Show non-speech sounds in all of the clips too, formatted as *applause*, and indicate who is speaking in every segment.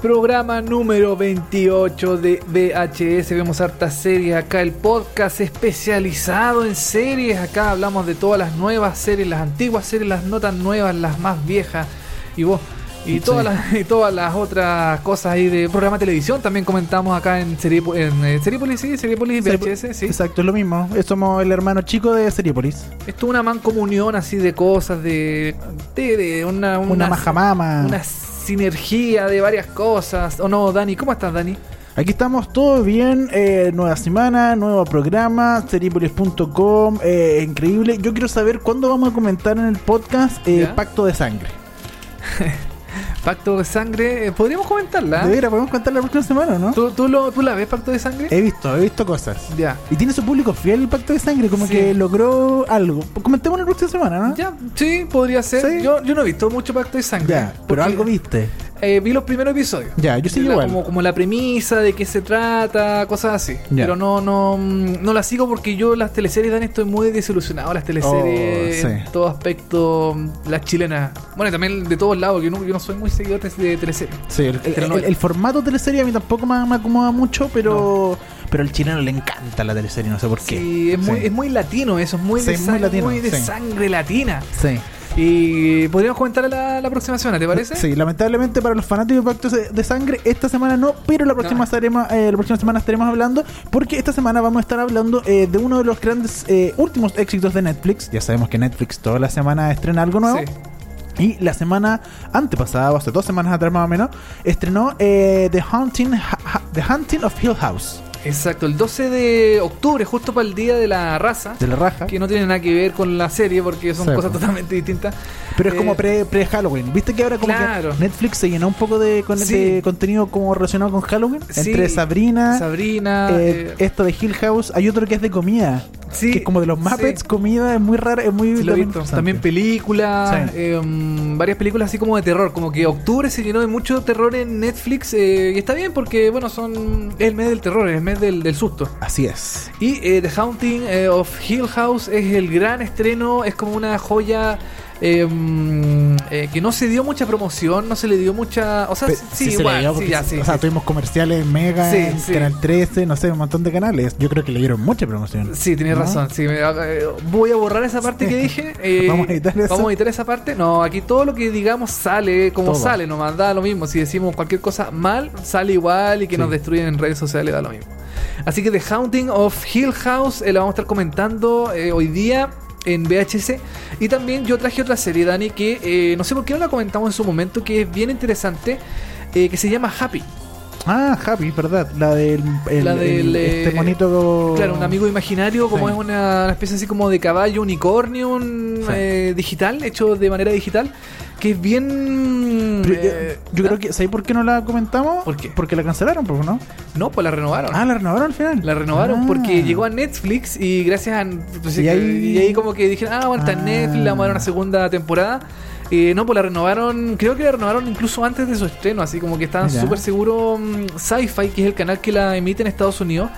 Speaker 1: Programa número 28 de VHS. Vemos hartas series acá. El podcast especializado en series. Acá hablamos de todas las nuevas series, las antiguas series, las no tan nuevas, las más viejas. Y vos. Y todas, las, y todas las otras cosas ahí de programa de televisión también comentamos acá en, Serie, en eh, Seriepolis, sí, Seriepolis VHS, sí.
Speaker 2: Exacto, es lo mismo. Somos el hermano chico de Seriepolis.
Speaker 1: Esto es una mancomunión así de cosas, de, de, de una,
Speaker 2: Una majamama.
Speaker 1: una sinergia de varias cosas. ¿O no, Dani? ¿Cómo estás, Dani?
Speaker 2: Aquí estamos todo bien, eh, nueva semana, nuevo programa, seriepolis.com, eh, increíble. Yo quiero saber cuándo vamos a comentar en el podcast eh. Pacto de Sangre. *laughs*
Speaker 1: Pacto de Sangre, eh, podríamos comentarla.
Speaker 2: De veras, podemos contar la próxima semana, ¿no?
Speaker 1: ¿Tú, tú, lo, ¿Tú la ves, Pacto de Sangre?
Speaker 2: He visto, he visto cosas.
Speaker 1: Ya.
Speaker 2: Y tiene su público fiel el Pacto de Sangre, como
Speaker 1: Sí.
Speaker 2: que logró algo. Comentemos la próxima semana, ¿no?
Speaker 1: Ya, sí, podría ser.
Speaker 2: Sí.
Speaker 1: Yo, yo no he visto mucho Pacto de Sangre.
Speaker 2: Ya, pero algo viste.
Speaker 1: Eh, vi los primeros episodios.
Speaker 2: Ya, yo sí
Speaker 1: La-
Speaker 2: igual.
Speaker 1: Como, como la premisa de qué se trata, cosas así.
Speaker 2: Ya.
Speaker 1: Pero no, no, mm, no la sigo porque yo las teleseries, Dan, estoy muy desilusionado. Las teleseries,
Speaker 2: Oh,
Speaker 1: en todo aspecto, mm, las chilenas. Bueno, y también de todos lados, que yo no, yo no soy muy seguidor de, teleseries.
Speaker 2: Sí, el, el- el- el formato teleserie a mí tampoco me, me acomoda mucho, pero pero al chileno le encanta la teleserie, no sé por qué.
Speaker 1: Sí, es muy,
Speaker 2: Sí.
Speaker 1: es muy latino eso, es muy,
Speaker 2: Sí,
Speaker 1: de,
Speaker 2: es muy
Speaker 1: sang-
Speaker 2: latino,
Speaker 1: muy de sangre latina.
Speaker 2: Sí.
Speaker 1: Y podríamos comentar la, la próxima semana, ¿te parece?
Speaker 2: Sí, lamentablemente para los fanáticos de Pacto de Sangre, esta semana no, pero la próxima,
Speaker 1: No.
Speaker 2: estaremos, eh, la próxima semana estaremos hablando, porque esta semana vamos a estar hablando eh, de uno de los grandes eh, últimos éxitos de Netflix. Ya sabemos que Netflix toda la semana estrena algo nuevo.
Speaker 1: Sí.
Speaker 2: Y la semana antepasada, o hace dos semanas atrás más o menos, estrenó The, Haunting, Ha- Ha- The Hunting of Hill House,
Speaker 1: Exacto, el 12 de octubre, justo para el Día de la Raza.
Speaker 2: de la raja.
Speaker 1: Que no tiene nada que ver con la serie porque son
Speaker 2: Sí,
Speaker 1: cosas
Speaker 2: pues.
Speaker 1: totalmente distintas.
Speaker 2: Pero es como
Speaker 1: Eh,
Speaker 2: pre- pre-Halloween. ¿Viste que ahora como
Speaker 1: Claro.
Speaker 2: que Netflix se llenó un poco de, con,
Speaker 1: Sí.
Speaker 2: de contenido como relacionado con Halloween?
Speaker 1: Sí.
Speaker 2: Entre Sabrina,
Speaker 1: Sabrina.
Speaker 2: eh,
Speaker 1: eh,
Speaker 2: esto de Hill House, hay otro que es de comida.
Speaker 1: sí,
Speaker 2: que es como de los Muppets, comida, es muy rara, es muy interesante.
Speaker 1: También películas, eh, mm, varias películas así como de terror. Como que octubre se llenó de mucho terror en Netflix. eh, y está bien porque, bueno, son es el mes del terror, es el mes del, del susto.
Speaker 2: Así es.
Speaker 1: Y eh, The Haunting eh, of Hill House es el gran estreno, es como una joya eh, mm, eh, que no se dio mucha promoción, no se le dio mucha... O sea,
Speaker 2: Pe-
Speaker 1: sí, igual, sí,
Speaker 2: porque
Speaker 1: ya,
Speaker 2: se-
Speaker 1: sí.
Speaker 2: o sea,
Speaker 1: sí.
Speaker 2: tuvimos comerciales en Mega, en. Canal 13, no sé, un montón de canales. Yo creo que le dieron mucha promoción.
Speaker 1: Sí, tienes
Speaker 2: ¿No?
Speaker 1: razón. Sí, me- eh, voy a borrar esa parte que dije. eh, *laughs*
Speaker 2: Vamos a editar eso.
Speaker 1: Vamos a editar esa parte. No, aquí todo lo que digamos sale como
Speaker 2: Todo.
Speaker 1: sale, nomás da lo mismo. Si decimos cualquier cosa mal, sale igual y que nos destruyen en redes sociales da lo mismo. Así que The Haunting of Hill House eh, la vamos a estar comentando eh, hoy día en VHS. Y también yo traje otra serie, Dani, que eh, no sé por qué no la comentamos en su momento, que es bien interesante, eh, que se llama Happy.
Speaker 2: Ah, Happy, ¿verdad? La del, el-
Speaker 1: La del,
Speaker 2: el- este
Speaker 1: eh,
Speaker 2: monito.
Speaker 1: Claro, un amigo imaginario, como
Speaker 2: Sí.
Speaker 1: es una, especie así como de caballo unicornio un,
Speaker 2: Sí.
Speaker 1: eh, digital, hecho de manera digital, que es bien...
Speaker 2: Pero
Speaker 1: eh,
Speaker 2: yo creo que, ¿sabes por qué no la comentamos?
Speaker 1: ¿Por qué?
Speaker 2: Porque la cancelaron, pues, ¿no?
Speaker 1: No, pues la renovaron.
Speaker 2: Ah, la renovaron al final.
Speaker 1: La renovaron
Speaker 2: Ah.
Speaker 1: porque llegó a Netflix y gracias a... pues,
Speaker 2: Y
Speaker 1: y,
Speaker 2: ahí-
Speaker 1: como que dijeron, ah, bueno, está en
Speaker 2: Ah.
Speaker 1: Netflix, le vamos a dar una segunda temporada. Eh, no, pues la renovaron, creo que la renovaron incluso antes de su estreno, así como que estaban súper seguros mm, Sci-Fi, que es el canal que la emite en Estados Unidos,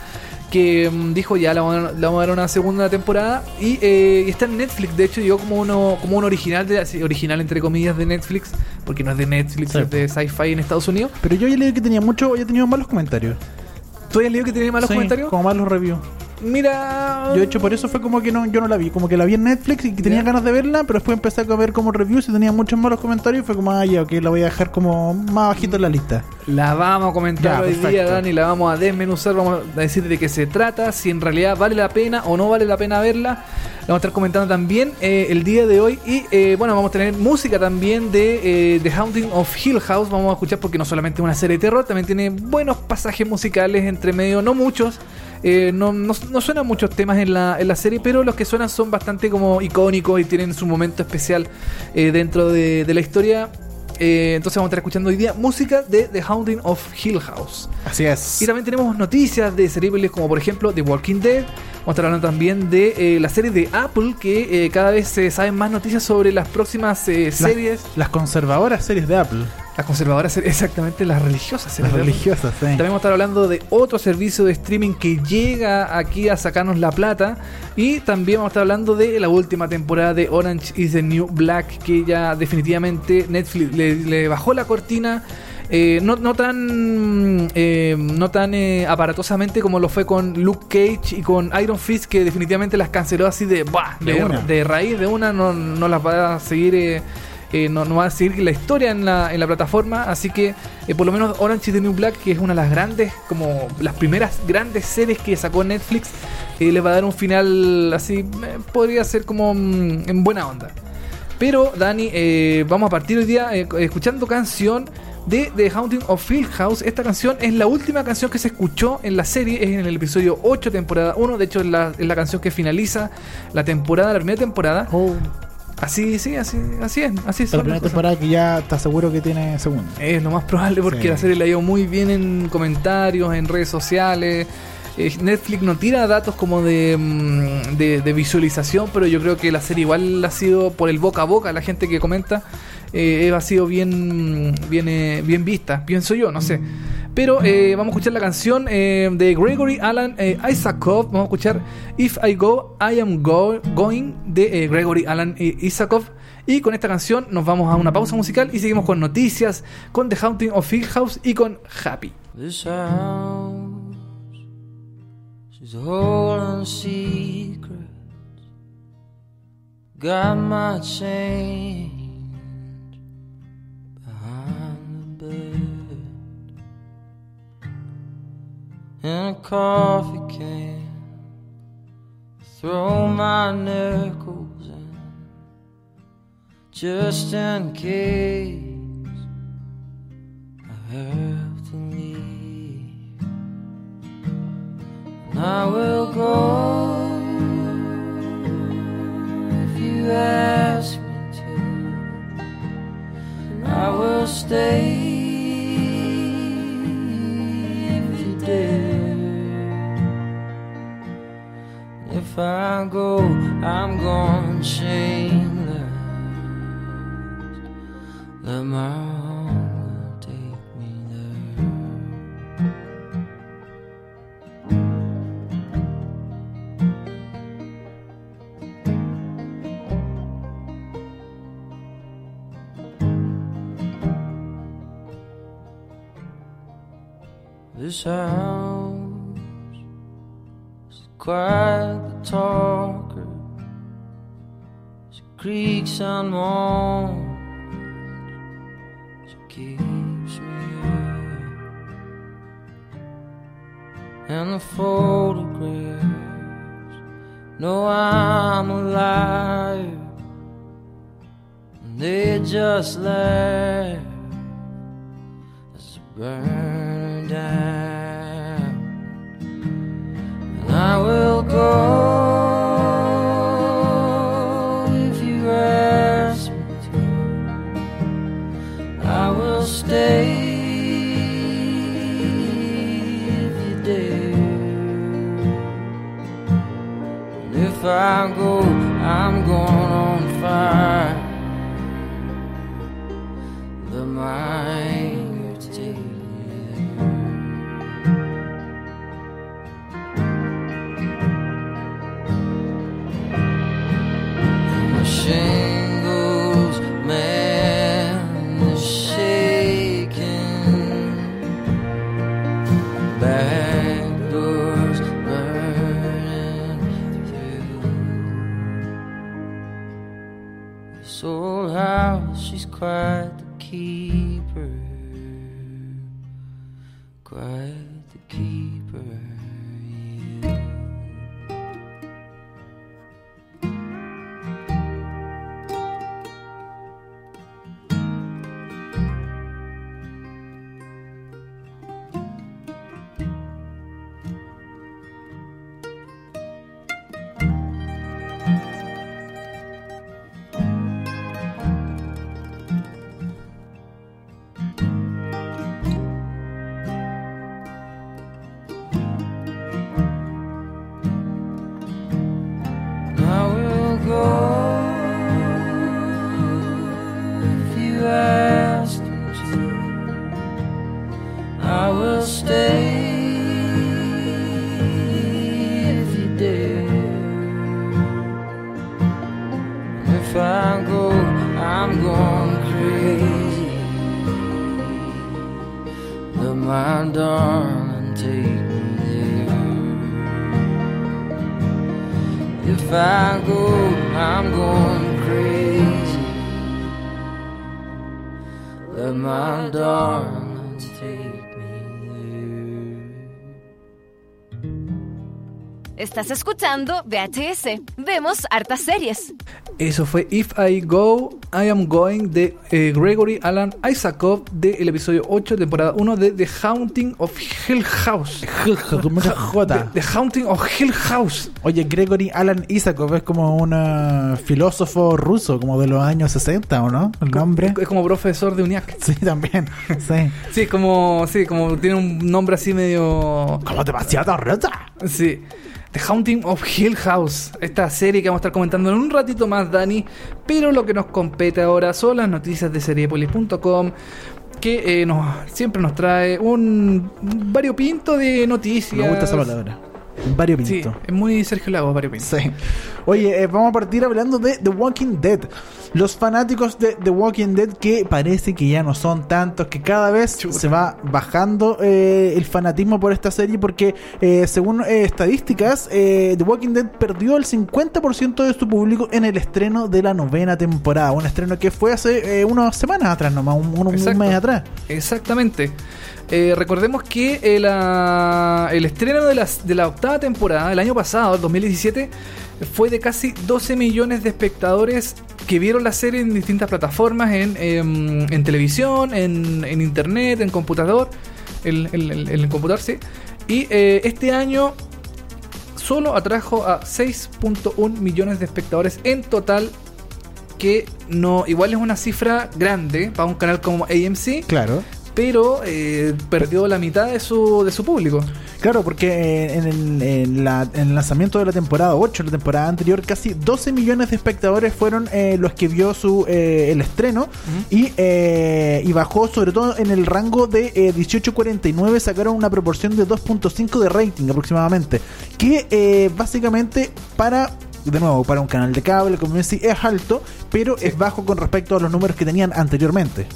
Speaker 1: que mm, dijo ya, le vamos, a, le vamos a dar una segunda temporada y, eh, y está en Netflix, de hecho llegó como uno como un original, de, así, original entre comillas de Netflix, porque no es de Netflix,
Speaker 2: Sí.
Speaker 1: es de Sci-Fi en Estados Unidos.
Speaker 2: Pero yo ya leí que tenía mucho, ya tenía malos comentarios.
Speaker 1: ¿Tú habías leído que tenía malos
Speaker 2: Sí,
Speaker 1: comentarios?
Speaker 2: Como malos reviews.
Speaker 1: Mira...
Speaker 2: Yo, de hecho, por eso fue como que no, yo no la vi. Como que la vi en Netflix y que tenía ganas de verla, pero después empecé a ver como reviews y tenía muchos malos comentarios. Y fue como, ah, ya, ok, la voy a dejar como más bajito en la lista.
Speaker 1: La vamos a comentar
Speaker 2: Ya,
Speaker 1: hoy
Speaker 2: perfecto.
Speaker 1: día, Dani, la vamos a desmenuzar, vamos a decir de qué se trata, si en realidad vale la pena o no vale la pena verla. La vamos a estar comentando también eh, el día de hoy. Y eh, bueno, vamos a tener música también de eh, The Haunting of Hill House. Vamos a escuchar porque no solamente es una serie de terror, también tiene buenos pasajes musicales entre medio, no muchos. Eh, no, no, no suenan muchos temas en la, en la serie, pero los que suenan son bastante como icónicos y tienen su momento especial eh, dentro de, de la historia. Eh, entonces vamos a estar escuchando hoy día música de The Haunting of Hill House.
Speaker 2: Así es.
Speaker 1: Y también tenemos noticias de series como por ejemplo The Walking Dead. Vamos a estar hablando también de eh, la serie de Apple, que cada vez se saben más noticias sobre las próximas
Speaker 2: Las-
Speaker 1: series.
Speaker 2: Las, conservadoras series de Apple.
Speaker 1: Las conservadoras, exactamente, las religiosas
Speaker 2: Las religiosas, sí.
Speaker 1: También vamos a estar hablando de otro servicio de streaming que llega aquí a sacarnos la plata. Y también vamos a estar hablando de la última temporada de Orange is the New Black, que ya definitivamente Netflix le, le bajó la cortina. eh, no, no tan eh, no tan eh, aparatosamente como lo fue con Luke Cage y con Iron Fist que definitivamente las canceló así de bah,
Speaker 2: De
Speaker 1: de, raíz de una no, no las va a seguir eh, no, va a seguir la historia en la, plataforma, así que eh, por lo menos Orange is the New Black, que es una de las grandes, como las primeras grandes series que sacó Netflix, eh, les va a dar un final así, eh, podría ser como mm, en buena onda. Pero Dani, eh, vamos a partir hoy día escuchando canción de The Haunting of Field House. Esta canción es la última canción que se escuchó en la serie, es en el episodio 8, temporada 1. De hecho, es la, es la canción que finaliza la temporada, la primera temporada.
Speaker 2: Oh,
Speaker 1: Así, sí, así, así es. Así
Speaker 2: la
Speaker 1: son
Speaker 2: primera temporada que ya está seguro que tiene segunda.
Speaker 1: Es lo más probable porque
Speaker 2: Sí.
Speaker 1: la serie la ha ido muy bien en comentarios, en redes sociales. Eh, Netflix no tira datos como de, mm, de, de visualización, pero yo creo que la serie igual ha sido por el boca a boca, la gente que comenta, eh, ha sido bien, bien, eh, bien vista, pienso yo, no sé. Pero eh, vamos a escuchar la canción eh, de Gregory Alan eh, Isakov. Vamos a escuchar If I Go, I Am Go- Going de eh, Gregory Alan Isakov. Y con esta canción nos vamos a una pausa musical y seguimos con noticias, con The Haunting of Hill House y con Happy.
Speaker 3: This house, she's and a coffee can. Throw my nickels in, just in case. I have to leave, and I will go if you ask me to, and I will stay I go, I'm gone shameless. Let my hunger take me there. This house quite the talker. She creaks and moans. She keeps me up. And the photographs know I'm alive. And they just laugh as I burn down. If I go, I'm going crazy. Let my darling take
Speaker 4: Estás escuchando VHS. Vemos hartas series.
Speaker 1: Eso fue If I Go, I Am Going de eh, Gregory Alan Isakov del episodio 8, temporada 1 de The Haunting of Hill House. *laughs*
Speaker 2: J.
Speaker 1: The, The Haunting of Hill House.
Speaker 2: Oye, Gregory Alan Isakov es como un eh, filósofo ruso, como de los años 60, ¿o no? El nombre.
Speaker 1: Es como profesor de UNIAC.
Speaker 2: Sí, también. *laughs* Sí.
Speaker 1: Sí, como, sí, como tiene un nombre así medio...
Speaker 2: Como demasiado rota.
Speaker 1: Sí. The Haunting of Hill House. Esta serie que vamos a estar comentando en un ratito más, Dani. Pero lo que nos compete ahora son las noticias de seriepolis.com. Que eh, nos, siempre nos trae un variopinto de noticias.
Speaker 2: Me gusta esa palabra. Varios
Speaker 1: Sí, es muy Sergio Lagos, variopinto.
Speaker 2: Sí. Oye, eh, vamos a partir hablando de The Walking Dead. Los fanáticos de The Walking Dead que parece que ya no son tantos, que cada vez
Speaker 1: Chuta.
Speaker 2: se va bajando eh, el fanatismo por esta serie porque eh, según estadísticas, The Walking Dead perdió el 50% de su público en el estreno de la novena temporada. Un estreno que fue hace unas semanas atrás, nomás, un, mes atrás.
Speaker 1: Exactamente. Eh, recordemos que eh, la- el estreno de, las- de la octava temporada, el año pasado, el 2017, fue de casi 12 millones de espectadores que vieron la serie en distintas plataformas, en, em, en televisión, en, en internet, en computador, en, en- en- en el computador, sí. Y eh, este año solo atrajo a 6.1 millones de espectadores en total que no igual es una cifra grande para un canal como AMC
Speaker 2: Claro.
Speaker 1: Pero eh, perdió la mitad de su, de su público.
Speaker 2: Claro, porque eh, en el, en la- en el lanzamiento de la temporada 8, la temporada anterior, casi 12 millones de espectadores fueron eh, los que vio su eh, el estreno y, eh, y bajó sobre todo en el rango de eh, 18-49, sacaron una proporción de 2.5 de rating aproximadamente, que eh, básicamente para... De nuevo, para un canal de cable, como decía, es alto, pero es bajo con respecto a los números que tenían anteriormente.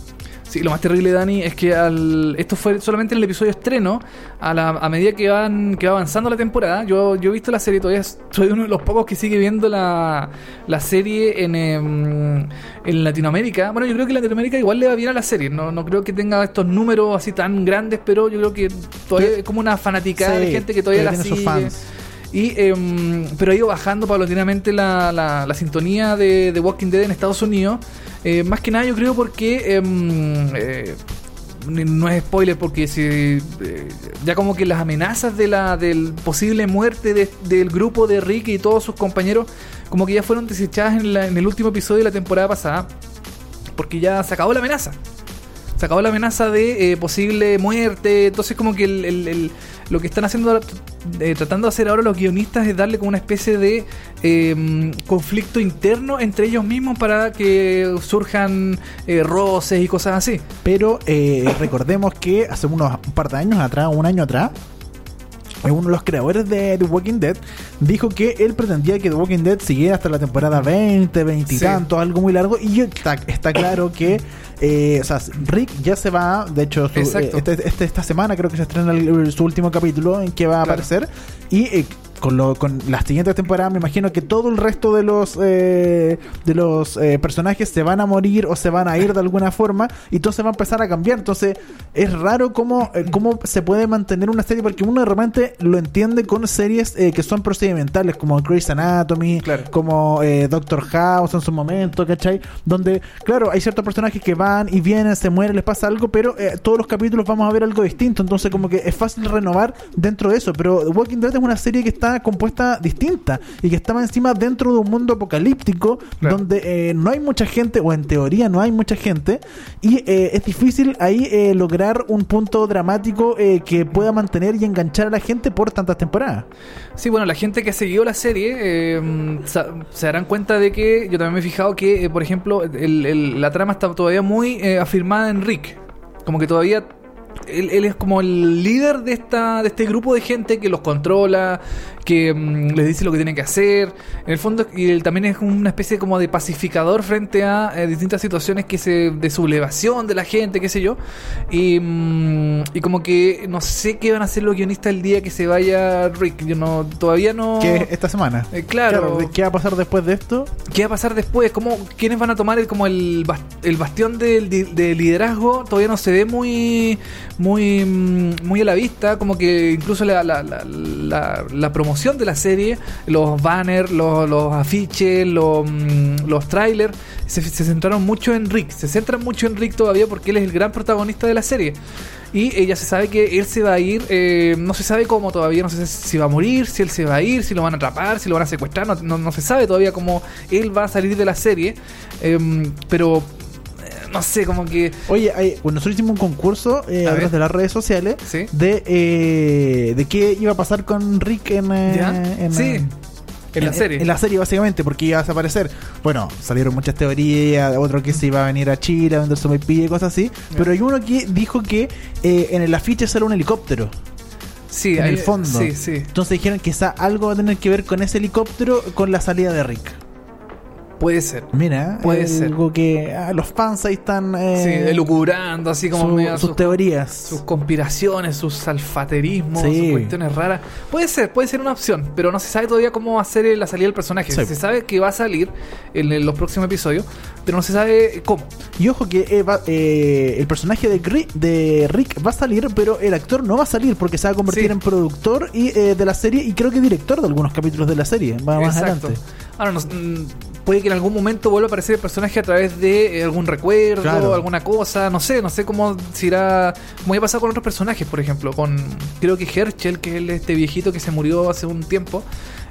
Speaker 1: Sí, lo más terrible, Dani, es que al, esto fue solamente en el episodio estreno. A, la, a medida que van que va avanzando la temporada, yo, yo he visto la serie, todavía soy uno de los pocos que sigue viendo la, la serie en, em, en Latinoamérica. Bueno, yo creo que en Latinoamérica igual le va bien a la serie. No, no creo que tenga estos números así tan grandes, pero yo creo que todavía es como una fanática de gente que todavía la sigue.
Speaker 2: fans.
Speaker 1: Y, em, pero ha ido bajando paulatinamente la, la, la sintonía de, de Walking Dead en Estados Unidos. Eh, más que nada yo creo porque... em, eh, no es spoiler porque si eh, ya como que las amenazas de la del posible muerte de- del grupo de Rick y todos sus compañeros como que ya fueron desechadas en, la- en el último episodio de la temporada pasada porque ya se acabó la amenaza se acabó la amenaza de eh, posible muerte. Entonces, como que el- lo que están haciendo, eh, tratando de hacer ahora los guionistas es darle como una especie de eh, conflicto interno entre ellos mismos para que surjan eh, roces y cosas así.
Speaker 2: Pero eh, recordemos que hace unos un par de años atrás, un año atrás, uno de los creadores de The Walking Dead dijo que él pretendía que The Walking Dead siguiera hasta la temporada 20, 20 y
Speaker 1: Sí.
Speaker 2: tanto, algo muy largo. Y está, está claro que eh, o sea, Rick ya se va. De hecho, su- eh, este- este- esta semana creo que se estrena el- su último capítulo en que va a
Speaker 1: Claro.
Speaker 2: aparecer. Y eh, con, lo, con las siguientes temporadas me imagino que todo el resto de los eh, de los eh, personajes se van a morir o se van a ir de alguna forma y todo se va a empezar a cambiar entonces es raro cómo, eh, cómo se puede mantener una serie porque uno de repente lo entiende con series eh, que son procedimentales como Grey's Anatomy
Speaker 1: Claro.
Speaker 2: como eh, Doctor House en su momento ¿cachai? donde claro hay ciertos personajes que van y vienen se mueren les pasa algo pero eh, todos los capítulos vamos a ver algo distinto entonces como que es fácil renovar dentro de eso pero Walking Dead es una serie que está compuesta distinta y que estaba encima dentro de un mundo apocalíptico
Speaker 1: Claro.
Speaker 2: donde eh, no hay mucha gente o en teoría no hay mucha gente y eh, es difícil ahí eh, lograr un punto dramático eh, que pueda mantener y enganchar a la gente por tantas temporadas
Speaker 1: Sí, bueno, la gente que ha seguido la serie sa- se darán cuenta de que yo también me he fijado que, por ejemplo, el- el- la trama está todavía muy eh, afirmada en Rick. Como que todavía él, él es como el líder de esta de este grupo de gente que los controla, que mm, les dice lo que tienen que hacer. En el fondo, y él también es una especie como de pacificador frente a eh, distintas situaciones que se de sublevación de la gente, qué sé yo. Y, mm, y como que no sé qué van a hacer los guionistas el día que se vaya Rick. Yo no todavía no.
Speaker 2: Es esta semana.
Speaker 1: Eh, claro.
Speaker 2: ¿Qué va a pasar después de esto?
Speaker 1: ¿Qué va a pasar después? ¿Cómo, ¿Quiénes van a tomar el, como el, bas- el bastión del di- de, liderazgo? Todavía no se ve muy muy mm, muy a la vista. Como que incluso la, la, la, la- promoción de la serie, los banners, los, los afiches, los, mm, los trailers, se, se centraron mucho en Rick. Se centran mucho en Rick todavía porque él es el gran protagonista de la serie. Y ya se sabe que él se va a ir, eh, no se sabe cómo todavía, no sé si va a morir, si él se va a ir, si lo van a atrapar, si lo van a secuestrar, no, no- se sabe todavía cómo él va a salir de la serie. Em, pero no sé, como que...
Speaker 2: Oye, hay- bueno, nosotros hicimos un concurso eh,
Speaker 1: A
Speaker 2: a través de las redes sociales
Speaker 1: Sí.
Speaker 2: de, eh, de qué iba a pasar con Rick en, eh, en,
Speaker 1: sí,
Speaker 2: eh,
Speaker 1: en la serie.
Speaker 2: En la serie, básicamente, porque iba a desaparecer. Bueno, salieron muchas teorías, otro que se iba a venir a Chile a vender su y cosas así. Pero hay uno que dijo que eh, en el afiche sale un helicóptero.
Speaker 1: sí,
Speaker 2: en el fondo.
Speaker 1: Sí, sí.
Speaker 2: Entonces dijeron que quizá algo va a tener que ver con ese helicóptero con la salida de Rick.
Speaker 1: Puede ser.
Speaker 2: Mira,
Speaker 1: Puede ser.
Speaker 2: algo que ah, los fans ahí están eh,
Speaker 1: sí, elucubrando así como
Speaker 2: su-
Speaker 1: medio
Speaker 2: sus
Speaker 1: sus,
Speaker 2: teorías.
Speaker 1: sus conspiraciones, sus salfaterismos,
Speaker 2: Sí.
Speaker 1: sus cuestiones raras. Puede ser, puede ser una opción, pero no se sabe todavía cómo va a ser la salida del personaje.
Speaker 2: Sí.
Speaker 1: Se sabe que va a salir en, en los próximos episodios, pero no se sabe cómo.
Speaker 2: Y ojo que eh, va- eh, el personaje de, Rick va a salir, pero el actor no va a salir porque se va a convertir
Speaker 1: Sí.
Speaker 2: en productor y, eh, de la serie y creo que director de algunos capítulos de la serie. Va más
Speaker 1: Exacto.
Speaker 2: adelante.
Speaker 1: Ahora, no- mm, puede que en algún momento vuelva a aparecer el personaje a través de eh, algún recuerdo,
Speaker 2: Claro.
Speaker 1: alguna cosa, no sé, no sé cómo se irá, como ya pasado con otros personajes, por ejemplo, con creo que Herschel, que es este viejito que se murió hace un tiempo.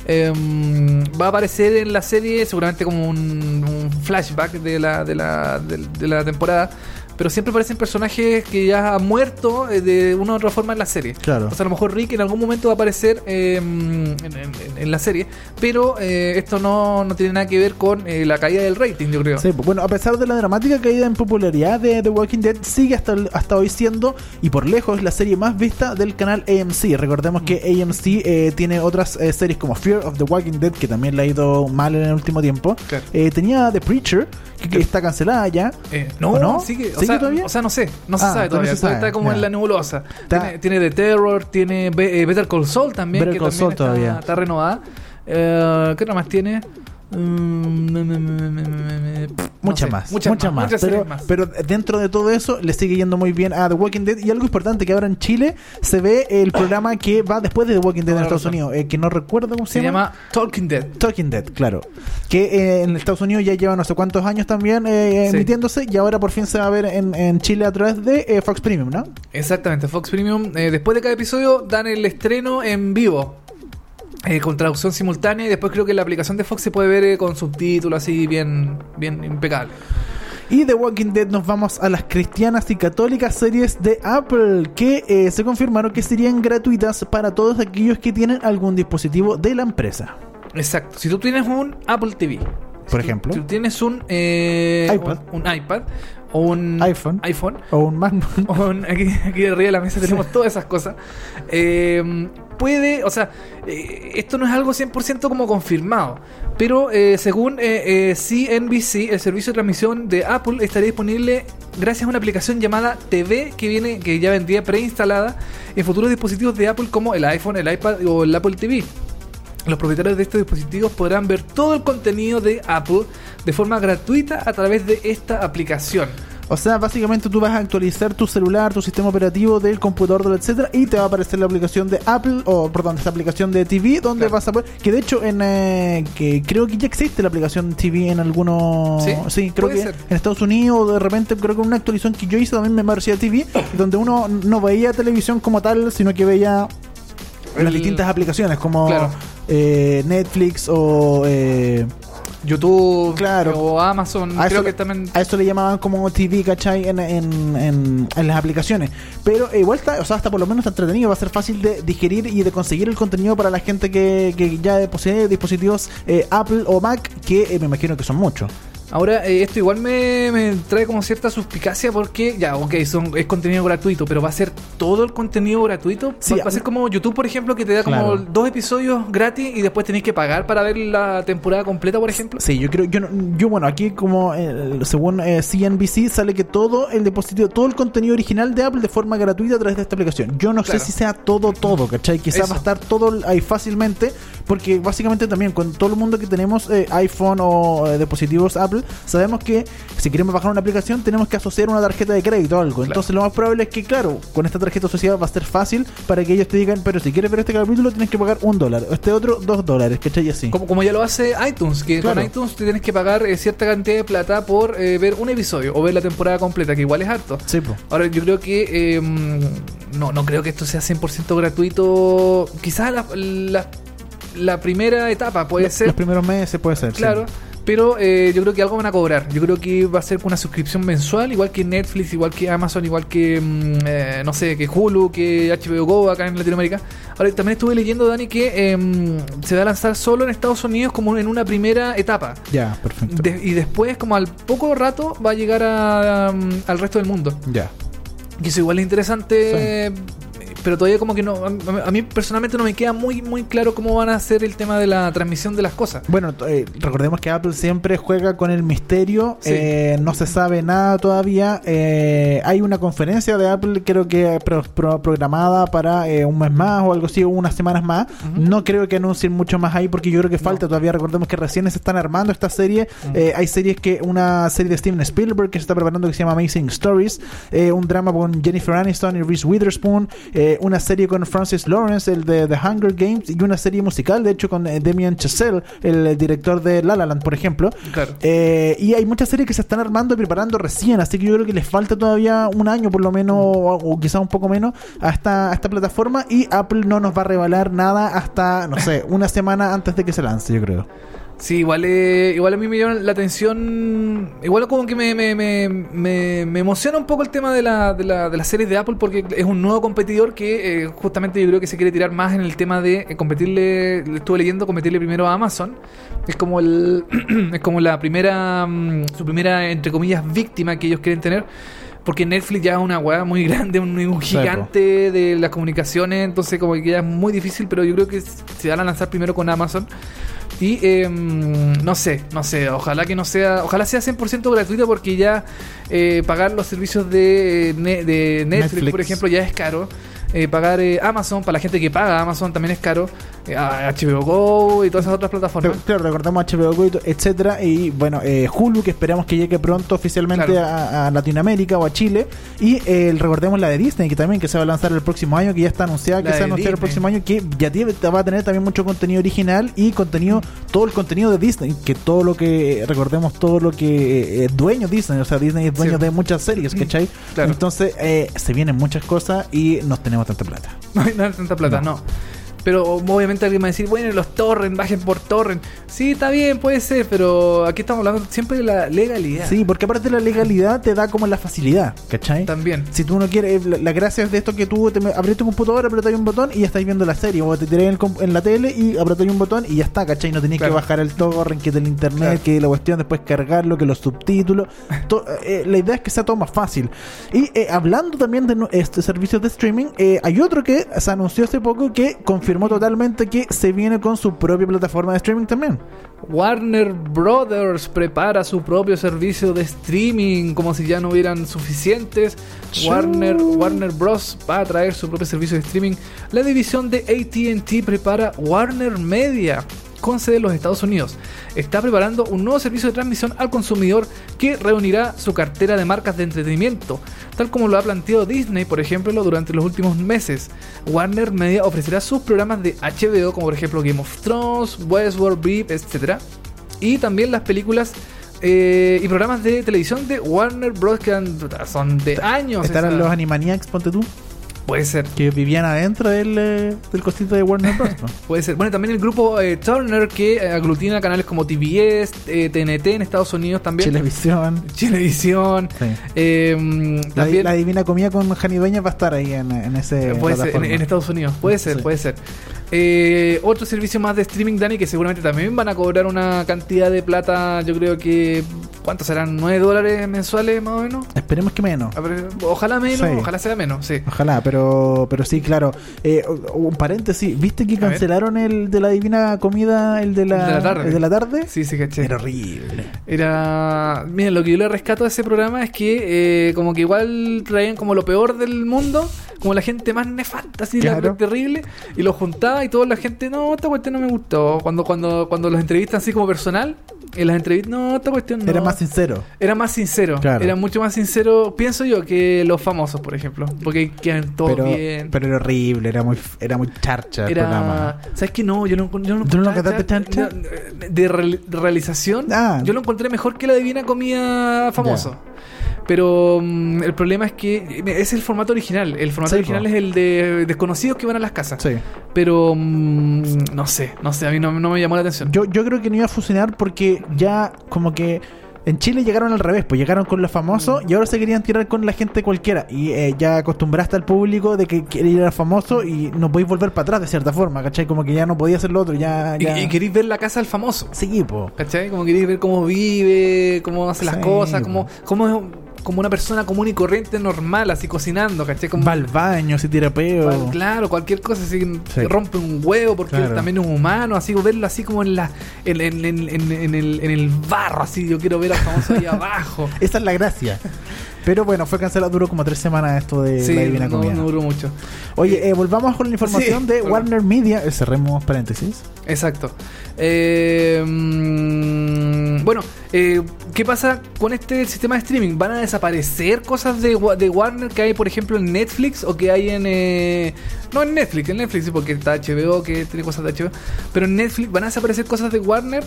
Speaker 1: em, va a aparecer en la serie seguramente como un, un flashback de la, de, la, de, de la temporada pero siempre aparecen personajes que ya han muerto eh, de una u otra forma en la serie
Speaker 2: Claro.
Speaker 1: o sea, a lo mejor Rick en algún momento va a aparecer eh, en, en- en la serie, pero eh, esto no, no tiene nada que ver con eh, la caída del rating, yo creo.
Speaker 2: Sí, pues, bueno, a pesar de la dramática caída en popularidad de The Walking Dead, sigue hasta, hasta hoy siendo, y por lejos, la serie más vista del canal AMC. Recordemos que AMC eh, tiene otras eh, series como Fear of the Walking Dead, que también le ha ido mal en el último tiempo.
Speaker 1: Claro.
Speaker 2: Eh, tenía The Preacher, que, está cancelada ya.
Speaker 1: Eh, no,
Speaker 2: ¿O no?
Speaker 1: sigue,
Speaker 2: ¿Sigue
Speaker 1: sea,
Speaker 2: todavía?
Speaker 1: o sea, no sé, no se
Speaker 2: Ah,
Speaker 1: sabe
Speaker 2: todavía
Speaker 1: todavía,
Speaker 2: no se sabe,
Speaker 1: está como en la nebulosa.
Speaker 2: Está-
Speaker 1: Tiene, tiene The Terror, tiene Be- eh, Better Call Saul también,
Speaker 2: Better
Speaker 1: que
Speaker 2: Call
Speaker 1: también
Speaker 2: Saul
Speaker 1: está,
Speaker 2: todavía.
Speaker 1: está renovada. Eh, ¿Qué otra más tiene? Mm, sé,
Speaker 2: más,
Speaker 1: muchas,
Speaker 2: muchas más. pero,
Speaker 1: más.
Speaker 2: pero dentro de todo eso, le sigue yendo muy bien a The Walking Dead. Y algo importante que ahora en Chile se ve el programa que va después de The Walking Dead en Estados. Unidos, eh, que no recuerdo cómo se,
Speaker 1: se llama Talking Dead.
Speaker 2: Talking Dead, claro. Que eh, en Estados Unidos ya lleva no sé cuántos años también eh,
Speaker 1: Sí.
Speaker 2: emitiéndose y ahora por fin se va a ver en, en Chile a través de eh, Fox Premium, ¿no?
Speaker 1: Exactamente, Fox Premium. después de cada episodio dan el estreno en vivo. Eh, con traducción simultánea y después creo que la aplicación de Fox se puede ver eh, con subtítulos así bien, bien impecable.
Speaker 2: Y de Walking Dead nos vamos a las cristianas y católicas series de Apple que eh, se confirmaron que serían gratuitas para todos aquellos que tienen algún dispositivo de la empresa.
Speaker 1: Exacto. Si tú tienes un Apple TV,
Speaker 2: Por
Speaker 1: si
Speaker 2: ejemplo.
Speaker 1: tú, si tú tienes un,
Speaker 2: iPad.
Speaker 1: un, un iPad o un
Speaker 2: iPhone.
Speaker 1: iPhone
Speaker 2: O un MacBook.
Speaker 1: o un- aquí, aquí arriba de la mesa tenemos todas esas cosas. eh, puede, o sea, eh, esto no es algo 100% como confirmado, pero eh, según eh, eh, CNBC, el servicio de transmisión de Apple estaría disponible gracias a una aplicación llamada TV que viene que ya vendría preinstalada en futuros dispositivos de Apple como el iPhone, el iPad o el Apple TV. Los propietarios de estos dispositivos podrán ver todo el contenido de Apple de forma gratuita a través de esta aplicación.
Speaker 2: O sea, básicamente tú vas a actualizar tu celular, tu sistema operativo del computador, etcétera, y te va a aparecer la aplicación de Apple, o perdón, esta aplicación de TV, donde
Speaker 1: Claro.
Speaker 2: vas a poder. Que de hecho, en eh, que creo que ya existe la aplicación TV en algunos.
Speaker 1: Sí,
Speaker 2: creo
Speaker 1: puede
Speaker 2: que
Speaker 1: ser.
Speaker 2: en Estados Unidos, de repente, creo que una actualización que yo hice también me parecía TV, donde uno no veía televisión como tal, sino que veía las
Speaker 1: El-
Speaker 2: distintas aplicaciones, como
Speaker 1: Claro.
Speaker 2: eh, Netflix o. eh,
Speaker 1: YouTube
Speaker 2: Claro.
Speaker 1: o Amazon,
Speaker 2: A
Speaker 1: creo
Speaker 2: eso,
Speaker 1: que también
Speaker 2: a eso le llamaban como TV, ¿cachai? En, en, en, en las aplicaciones. Pero eh, igual está, o sea, hasta por lo menos está entretenido. Va a ser fácil de digerir y de conseguir el contenido para la gente que, que ya posee dispositivos eh, Apple o Mac, que eh, me imagino que son muchos.
Speaker 1: Ahora, eh, esto igual me, me trae como cierta suspicacia porque, ya, ok, son, es contenido gratuito, pero ¿va a ser todo el contenido gratuito?
Speaker 2: Sí,
Speaker 1: ¿Va, a ser como YouTube, por ejemplo, que te da como dos episodios gratis y después tenés que pagar para ver la temporada completa, por ejemplo?
Speaker 2: Sí, yo creo, yo, yo bueno, aquí como eh, según eh, CNBC sale que todo el dispositivo, todo el contenido original de Apple de forma gratuita a través de esta aplicación. Yo no
Speaker 1: Claro.
Speaker 2: sé si sea todo, todo, ¿cachai? Quizás va a estar todo ahí fácilmente, porque básicamente también con todo el mundo que tenemos eh, iPhone o eh, dispositivos Apple, sabemos que si queremos bajar una aplicación tenemos que asociar una tarjeta de crédito o algo. Entonces lo más probable es que, claro, con esta tarjeta asociada va a ser fácil para que ellos te digan, pero si quieres ver este capítulo tienes que pagar un dólar, este otro dos dólares, ¿cachai? Y así.
Speaker 1: Como, como ya lo hace iTunes, que
Speaker 2: Claro.
Speaker 1: con iTunes te tienes que pagar eh, cierta cantidad de plata por eh, ver un episodio o ver la temporada completa, que igual es harto.
Speaker 2: Sí, po.
Speaker 1: Ahora, yo creo que. mm, no, no creo que esto sea 100% gratuito. Quizás la, la, la primera etapa puede
Speaker 2: Los-
Speaker 1: ser.
Speaker 2: Los primeros meses puede ser. sí.
Speaker 1: Claro. Pero eh, yo creo que algo van a cobrar. Yo creo que va a ser una suscripción mensual, igual que Netflix, igual que Amazon, igual que, mm, eh, no sé, que Hulu, que HBO Go acá en Latinoamérica. Ahora, también estuve leyendo, Dani, que eh, mm, se va a lanzar solo en Estados Unidos como en una primera etapa.
Speaker 2: Ya, perfecto.
Speaker 1: De- y después, como al poco rato, va a llegar a, mm, al resto del mundo.
Speaker 2: ya.
Speaker 1: Que eso igual es interesante. Pero todavía como que no. A, a mí personalmente no me queda muy muy claro cómo van a hacer el tema de la transmisión de las cosas.
Speaker 2: Bueno, eh, recordemos que Apple siempre juega con el misterio.
Speaker 1: Sí.
Speaker 2: eh, no se sabe nada todavía. eh, hay una conferencia de Apple, creo que pro- pro- programada para eh, un mes más o algo así, o unas semanas más. No creo que anuncien mucho más ahí porque yo creo que falta todavía. Recordemos que recién se están armando esta serie. Hay series que, una serie de Steven Spielberg que se está preparando que se llama Amazing Stories. un drama con Jennifer Aniston y Reese Witherspoon. eh, una serie con Francis Lawrence, el de The Hunger Games. Y una serie musical, de hecho, con eh, Damien Chazelle, el, eh, director de La La Land, por ejemplo.
Speaker 1: Claro.
Speaker 2: Eh, y hay muchas series que se están armando y preparando recién, así que yo creo que les falta todavía un año por lo menos, o, o quizás un poco menos, a esta, a esta plataforma. Y Apple no nos va a revelar nada hasta, no sé, una semana antes de que se lance, yo creo.
Speaker 1: Sí, igual, eh, igual a mí me llama la atención. Igual como que me, me, me, me- me emociona un poco el tema de la, de, la, de las series de Apple porque es un nuevo competidor que eh, justamente yo creo que se quiere tirar más en el tema de eh, competirle. le Estuve leyendo competirle primero a Amazon. Es como el *clears throat* es como la primera mm, su primera entre comillas víctima que ellos quieren tener. Porque Netflix ya es una weá muy *laughs* grande, un, gigante de las comunicaciones, entonces como que ya es muy difícil, pero yo creo que se van a lanzar primero con Amazon. Y eh, no sé, no sé, ojalá que no sea, ojalá sea 100% gratuito porque ya eh, pagar los servicios de, eh, de Netflix,
Speaker 2: Netflix.
Speaker 1: por ejemplo, ya es caro. Eh, pagar eh, Amazon, para la gente que paga Amazon también es caro. Eh, HBO Go y todas esas otras plataformas.
Speaker 2: Pero, claro, recordamos HBO Go, etcétera Y bueno, eh, Hulu, que esperamos que llegue pronto oficialmente
Speaker 1: Claro.
Speaker 2: a, a Latinoamérica o a Chile. Y eh, recordemos la de Disney, que también que se va a lanzar el próximo año, que ya está anunciada,
Speaker 1: La
Speaker 2: que se va a
Speaker 1: de
Speaker 2: anunciar el próximo año, que ya tiene- va a tener también mucho contenido original y contenido, todo el contenido de Disney, que todo lo que, eh, recordemos todo lo que eh, es dueño Disney, o sea, Disney es dueño
Speaker 1: Sí.
Speaker 2: de muchas series, ¿cachai?
Speaker 1: Claro.
Speaker 2: Entonces, eh, se vienen muchas cosas y no tenemos tanta plata. *laughs*
Speaker 1: No hay, no hay tanta plata, no. Pero obviamente alguien va a decir, bueno, los torrent, bajen por torrent. Sí, está bien, puede ser, pero aquí estamos hablando siempre de la legalidad.
Speaker 2: Sí, porque aparte la legalidad te da como la facilidad, ¿cachai?
Speaker 1: También.
Speaker 2: Si tú no quieres, la, la gracia es de esto que tú te abrís tu computadora, apretáis un botón y ya estáis viendo la serie. O te tirás en, en la tele y apretáis un botón y ya está, ¿cachai? No
Speaker 1: Claro.
Speaker 2: que bajar el torrent, que del internet,
Speaker 1: Claro.
Speaker 2: que la cuestión después cargarlo, que los subtítulos. To- eh, la idea es que sea todo más fácil. Y eh, hablando también de este servicios de streaming, eh, hay otro que se anunció hace poco que confirmó totalmente que se viene con su propia plataforma de streaming también.
Speaker 1: Warner Brothers prepara su propio servicio de streaming, como si ya no hubieran suficientes. Warner, Warner Bros. va a traer su propio servicio de streaming. La división de ATT prepara Warner Media con sede en los Estados Unidos. Está preparando un nuevo servicio de transmisión al consumidor que reunirá su cartera de marcas de entretenimiento, tal como lo ha planteado Disney, por ejemplo, durante los últimos meses. Warner Media ofrecerá sus programas de HBO, como por ejemplo Game of Thrones, Westworld, Beep, etc. Y también las películas eh, y programas de televisión de Warner Bros. que son de años.
Speaker 2: Estarán
Speaker 1: esa-
Speaker 2: los Animaniacs, ponte tú,
Speaker 1: Puede ser.
Speaker 2: que vivían adentro del, eh, del costito de Warner Bros. ¿no? *laughs*
Speaker 1: Puede ser. Bueno, también el grupo eh, Turner que eh, aglutina canales como TBS, eh, TNT en Estados Unidos también.
Speaker 2: Televisión.
Speaker 1: Chilevisión.
Speaker 2: Sí.
Speaker 1: Eh,
Speaker 2: La,
Speaker 1: también
Speaker 2: la Divina Comida con Jani Dueña va a estar ahí en, en ese.
Speaker 1: eh, puede ser, en, Estados Unidos. Puede ser,
Speaker 2: Sí.
Speaker 1: puede ser. Eh, otro servicio más de streaming, Dani, que seguramente también van a cobrar una cantidad de plata, yo creo que ¿cuántos serán? ¿9 dólares mensuales más o menos?
Speaker 2: Esperemos que menos.
Speaker 1: Ver, Ojalá menos,
Speaker 2: Sí.
Speaker 1: ojalá sea menos, sí.
Speaker 2: Ojalá, pero, pero sí, claro. Eh, un paréntesis, ¿viste que
Speaker 1: A
Speaker 2: cancelaron el de la divina comida, el de la,
Speaker 1: El de la tarde.
Speaker 2: el de la tarde?
Speaker 1: Sí, sí, caché.
Speaker 2: Era horrible.
Speaker 1: Era. Miren, lo que yo le rescato de ese programa es que, eh, como que igual traían como lo peor del mundo, como la gente más nefasta, así, la-
Speaker 2: Claro.
Speaker 1: terrible, y lo juntaba y toda la gente, no, esta cuestión no me gustó. Cuando, cuando, cuando los entrevistan así como personal, en las entrevistas, no, esta cuestión no.
Speaker 2: Era más sincero.
Speaker 1: Era más sincero.
Speaker 2: Claro.
Speaker 1: Era mucho más sincero, pienso yo, que los famosos, por ejemplo. Porque quedan todos
Speaker 2: Pero,
Speaker 1: bien.
Speaker 2: pero era horrible, era muy, era muy charcha el programa.
Speaker 1: ¿Sabes qué? No, yo no, yo no
Speaker 2: ¿Tú no lo encontraste
Speaker 1: no, De, real- realización,
Speaker 2: Ah.
Speaker 1: yo lo encontré mejor que la Divina Comida famoso. Pero mm, el problema es que eh, es el formato original. El formato
Speaker 2: Sí,
Speaker 1: original es el de desconocidos que van a las casas.
Speaker 2: Sí.
Speaker 1: Pero mm, no sé, no sé, a mí no, no me llamó la atención.
Speaker 2: Yo, yo creo que no iba a funcionar porque ya como que en Chile llegaron al revés, pues llegaron con los famosos y ahora se querían tirar con la gente cualquiera. Y eh, ya acostumbraste al público de que quiere ir a famoso y no podéis volver para atrás de cierta forma, ¿cachai? Como que ya no podía hacer lo otro, ya...
Speaker 1: Y,
Speaker 2: ya...
Speaker 1: y queréis ver la casa del famoso.
Speaker 2: Sí, po.
Speaker 1: ¿Cachai? Como queréis ver cómo vive, cómo hace las cosas,
Speaker 2: po.
Speaker 1: cómo, cómo es como una persona común y corriente normal, así cocinando, ¿cachai? Como,
Speaker 2: Va al baño, se tira peo.
Speaker 1: Cual- Claro, cualquier cosa así
Speaker 2: Sí.
Speaker 1: rompe un huevo porque
Speaker 2: Claro.
Speaker 1: él también es humano, así verlo así como en la en, en- en- en- en el, en el barro, así yo quiero ver al famoso ahí *laughs* abajo.
Speaker 2: Esa es la gracia. Pero bueno, fue cancelado, duró como tres semanas esto de
Speaker 1: Sí,
Speaker 2: la Divina
Speaker 1: no,
Speaker 2: Comida.
Speaker 1: no duró mucho.
Speaker 2: Oye, eh, volvamos con la información
Speaker 1: Sí,
Speaker 2: de. Warner Media. Eh, cerremos paréntesis.
Speaker 1: Exacto. Eh, mm, bueno, eh, ¿qué pasa con este sistema de streaming? ¿Van a desaparecer cosas de, de Warner que hay, por ejemplo, en Netflix o que hay en... eh, no en Netflix, en Netflix sí, porque está HBO, que tiene cosas de HBO, pero en Netflix van a desaparecer cosas de Warner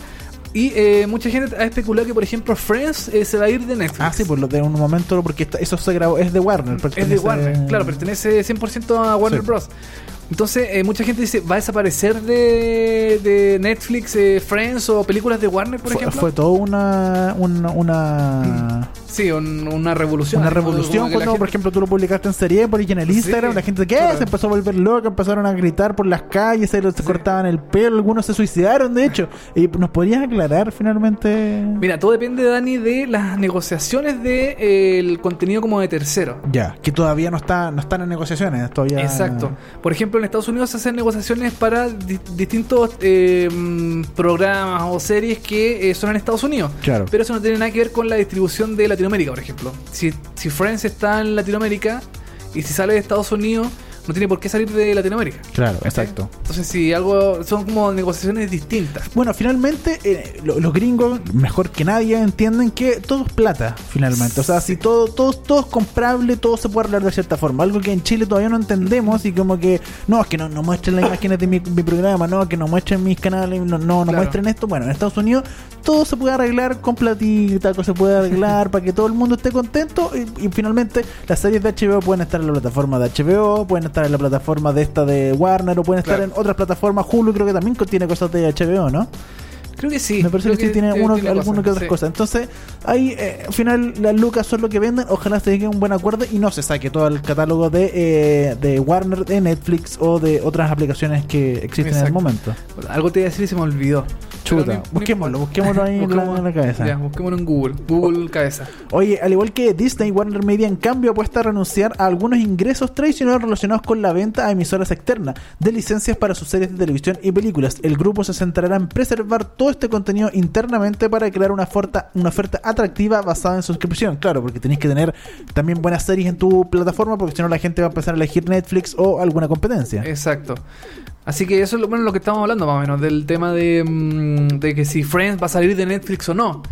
Speaker 1: y eh, mucha gente ha especulado que, por ejemplo, Friends eh, se va a ir de Netflix.
Speaker 2: Ah, sí, por lo de un momento, porque está- eso se grabó, es de Warner.
Speaker 1: Es de Warner, claro, pertenece 100% a Warner
Speaker 2: Sí.
Speaker 1: Bros. Entonces, eh, mucha gente dice, ¿va a desaparecer de, de Netflix eh, Friends o películas de Warner, por
Speaker 2: Fue,
Speaker 1: ejemplo?
Speaker 2: fue toda una, una, una,
Speaker 1: Sí, un- una revolución.
Speaker 2: una revolución cuando, por ejemplo, tú lo publicaste en serie por ahí en el Instagram.
Speaker 1: Sí,
Speaker 2: la gente, ¿qué?
Speaker 1: claro.
Speaker 2: Se empezó a volver loca, empezaron a gritar por las calles, se, se cortaban el pelo, algunos se suicidaron, de hecho. ¿Y nos podrías aclarar finalmente?
Speaker 1: Mira, todo depende, Dani, de las negociaciones del contenido como de tercero.
Speaker 2: Ya, que todavía no está no están en negociaciones, todavía.
Speaker 1: Exacto. Por ejemplo, en Estados Unidos se hacen negociaciones para di- distintos eh, programas o series que eh, son en Estados Unidos.
Speaker 2: Claro.
Speaker 1: Pero eso no tiene nada que ver con la distribución de Latinoamérica, por ejemplo. Si, si Friends está en Latinoamérica y si sale de Estados Unidos, no tiene por qué salir de Latinoamérica.
Speaker 2: Claro, exacto.
Speaker 1: Entonces, si algo. Son como negociaciones distintas.
Speaker 2: Bueno, finalmente eh, lo- los gringos, mejor que nadie, entienden que todo es plata, finalmente. O sea, si todo, todo, todo es comprable, todo se puede arreglar de cierta forma. Algo que en Chile todavía no entendemos y como que, no, es que no, no muestren las imágenes de mi, mi programa, no, que no muestren mis canales, no, no, no
Speaker 1: Claro.
Speaker 2: muestren esto. Bueno, en Estados Unidos todo se puede arreglar con platita, se puede arreglar para que todo el mundo esté contento y, y finalmente las series de HBO pueden estar en la plataforma de HBO, pueden estar en la plataforma de esta de Warner o pueden estar
Speaker 1: Claro.
Speaker 2: en otras plataformas. Hulu creo que también contiene cosas de HBO, ¿no?
Speaker 1: Creo que sí.
Speaker 2: Me parece
Speaker 1: creo
Speaker 2: que, sí tiene,
Speaker 1: tiene-
Speaker 2: uno,
Speaker 1: tiene
Speaker 2: alguna que
Speaker 1: cosas,
Speaker 2: otras
Speaker 1: sí.
Speaker 2: cosas. Entonces, ahí eh, al final las lucas son lo que venden. Ojalá se llegue a un buen acuerdo y no se saque todo el catálogo de, eh, de Warner, de Netflix o de otras aplicaciones que existen en el
Speaker 1: Exacto.
Speaker 2: momento.
Speaker 1: Algo te iba a decir y se me olvidó.
Speaker 2: Chuta,
Speaker 1: no
Speaker 2: busquémoslo, busquémoslo ahí en la- en la cabeza.
Speaker 1: Ya, busquémoslo en Google. Google cabeza.
Speaker 2: Oye, al igual que Disney, Warner Media en cambio apuesta a renunciar a algunos ingresos tradicionales relacionados con la venta a emisoras externas de licencias para sus series de televisión y películas. El grupo se centrará en preservar todo este contenido internamente para crear una oferta, una oferta atractiva basada en suscripción. Claro, porque tenéis que tener también buenas series en tu plataforma, porque si no la gente va a empezar a elegir Netflix o alguna competencia.
Speaker 1: Exacto. Así que eso es lo, bueno, lo que estamos hablando más o menos, del tema de, mm, de que si Friends va a salir de Netflix o no,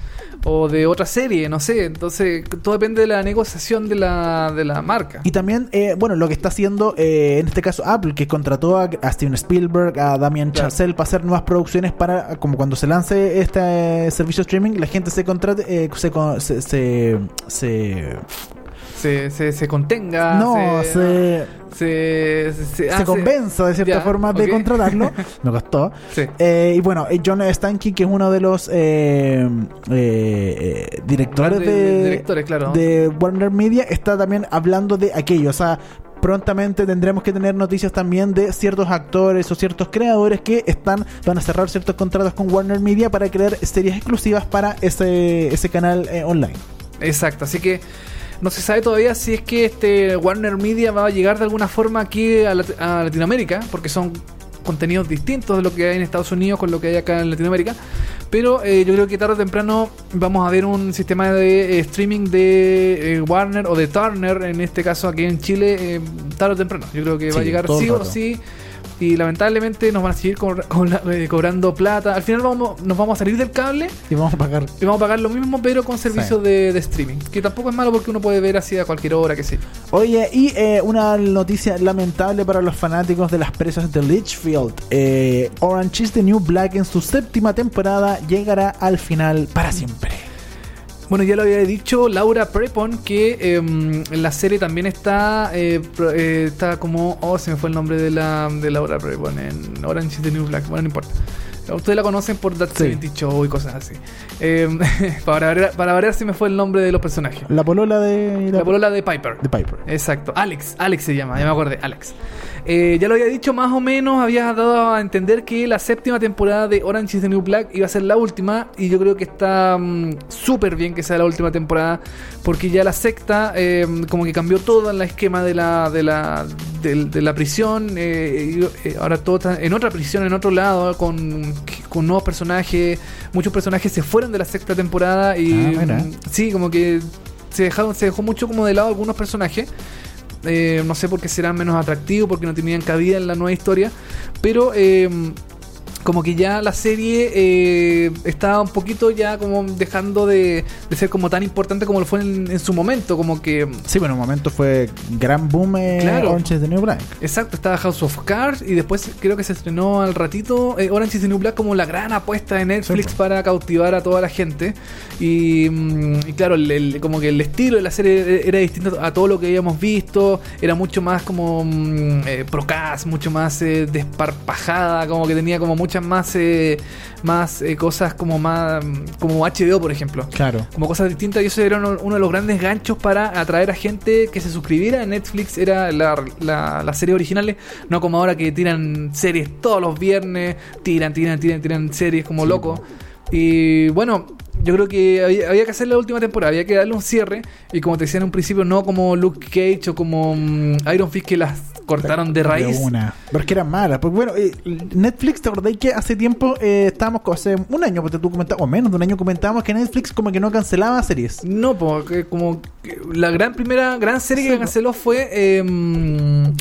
Speaker 1: o de otra serie, no sé. Entonces, todo depende de la negociación de la, de la marca.
Speaker 2: Y también, eh, bueno, lo que está haciendo eh, en este caso Apple, que contrató a, a Steven Spielberg, a Damien
Speaker 1: Claro.
Speaker 2: Chazelle para hacer nuevas producciones para, como cuando se lance este eh, servicio streaming, la gente se contrate, eh, se, se, se, se-
Speaker 1: Se, se, se contenga.
Speaker 2: no, se,
Speaker 1: se, se, se-
Speaker 2: convenza de cierta
Speaker 1: ya,
Speaker 2: forma de contratarlo. *laughs* Me costó.
Speaker 1: Sí.
Speaker 2: Eh, y bueno, eh, John Stanky, que es uno de los eh, eh, eh, directores
Speaker 1: De-
Speaker 2: de,
Speaker 1: de- directores, claro.
Speaker 2: de Warner Media, está también hablando de aquello. O sea, prontamente tendremos que tener noticias también de ciertos actores o ciertos creadores que están van a cerrar ciertos contratos con Warner Media para crear series exclusivas para ese, ese canal eh, online.
Speaker 1: Exacto, así que no se sabe todavía si es que este Warner Media va a llegar de alguna forma aquí a, Lat- a Latinoamérica, porque son contenidos distintos de lo que hay en Estados Unidos con lo que hay acá en Latinoamérica. Pero eh, yo creo que tarde o temprano vamos a ver un sistema de eh, streaming de eh, Warner o de Turner, en este caso aquí en Chile, eh, tarde o temprano. Yo creo que va a llegar sí o
Speaker 2: rato.
Speaker 1: sí. Y lamentablemente nos van a seguir co- co- eh, cobrando plata. Al final vamos, nos vamos a salir del cable
Speaker 2: Y vamos a pagar.
Speaker 1: y vamos a pagar lo mismo, pero con servicios de, de streaming. Que tampoco es malo porque uno puede ver así a cualquier hora, que sé.
Speaker 2: Oye, y eh, una noticia lamentable para los fanáticos de las presas de Litchfield. Eh, Orange is the New Black en su séptima temporada llegará al final para siempre.
Speaker 1: Bueno, ya lo había dicho Laura Prepon que eh, la serie también está eh, eh, está como oh se me fue el nombre de la de Laura Prepon en Orange is the New Black bueno no importa ustedes la conocen por That
Speaker 2: Sí.
Speaker 1: 70 Show y cosas así Eh, *laughs* para variar, para variar se me fue el nombre de los personajes
Speaker 2: La polola de,
Speaker 1: la polola de Piper
Speaker 2: de Piper.
Speaker 1: Exacto, Alex, Alex se llama, ya me acordé, Alex. Eh, ya lo había dicho más o menos, había dado a entender que la séptima temporada de Orange is the New Black iba a ser la última y yo creo que está mm, súper bien que sea la última temporada porque ya la sexta eh, como que cambió todo el esquema de la de la de, de la prisión eh, eh, ahora todo está en otra prisión en otro lado con, con nuevos personajes muchos personajes se fueron de la sexta temporada y
Speaker 2: Ah,
Speaker 1: mm, sí como que se dejaron se dejó mucho como de lado algunos personajes eh, no sé por qué serán menos atractivos, porque no tenían cabida en la nueva historia. Pero eh, como que ya la serie eh, está un poquito ya como dejando de, de ser como tan importante como lo fue en, en su momento. Como que,
Speaker 2: Sí, bueno, en un momento fue gran boom eh,
Speaker 1: Claro.
Speaker 2: Orange is the New Black.
Speaker 1: exacto, estaba House of Cards y después creo que se estrenó al ratito eh, Orange is the New Black como la gran apuesta de Netflix
Speaker 2: Sí,
Speaker 1: para cautivar a toda la gente. Y, mm, y claro, el- el- como que el estilo de la serie era distinto a todo lo que habíamos visto. Era mucho más como mm, eh, procast, mucho más eh, desparpajada, como que tenía como muchas más, eh, más eh, cosas como más como HBO, por ejemplo.
Speaker 2: Claro.
Speaker 1: como cosas distintas. Y eso era uno, uno de los grandes ganchos para atraer a gente que se suscribiera a Netflix. Era la, la, las series originales no como ahora que tiran series todos los viernes. Tiran tiran tiran tiran series como
Speaker 2: Sí,
Speaker 1: locos y bueno yo creo que había, había que hacer la última temporada. Había que darle un cierre. Y como te decía en un principio no como Luke Cage o como mm, Iron Fist que las cortaron de raíz
Speaker 2: una. Pero es que eran malas. Porque bueno, eh, Netflix, ¿te acordáis que hace tiempo eh, estábamos, hace un año, porque tú comentabas, o menos de un año comentábamos que Netflix como que no cancelaba series?
Speaker 1: No, porque como que la gran primera gran serie
Speaker 2: Sí,
Speaker 1: que canceló fue eh,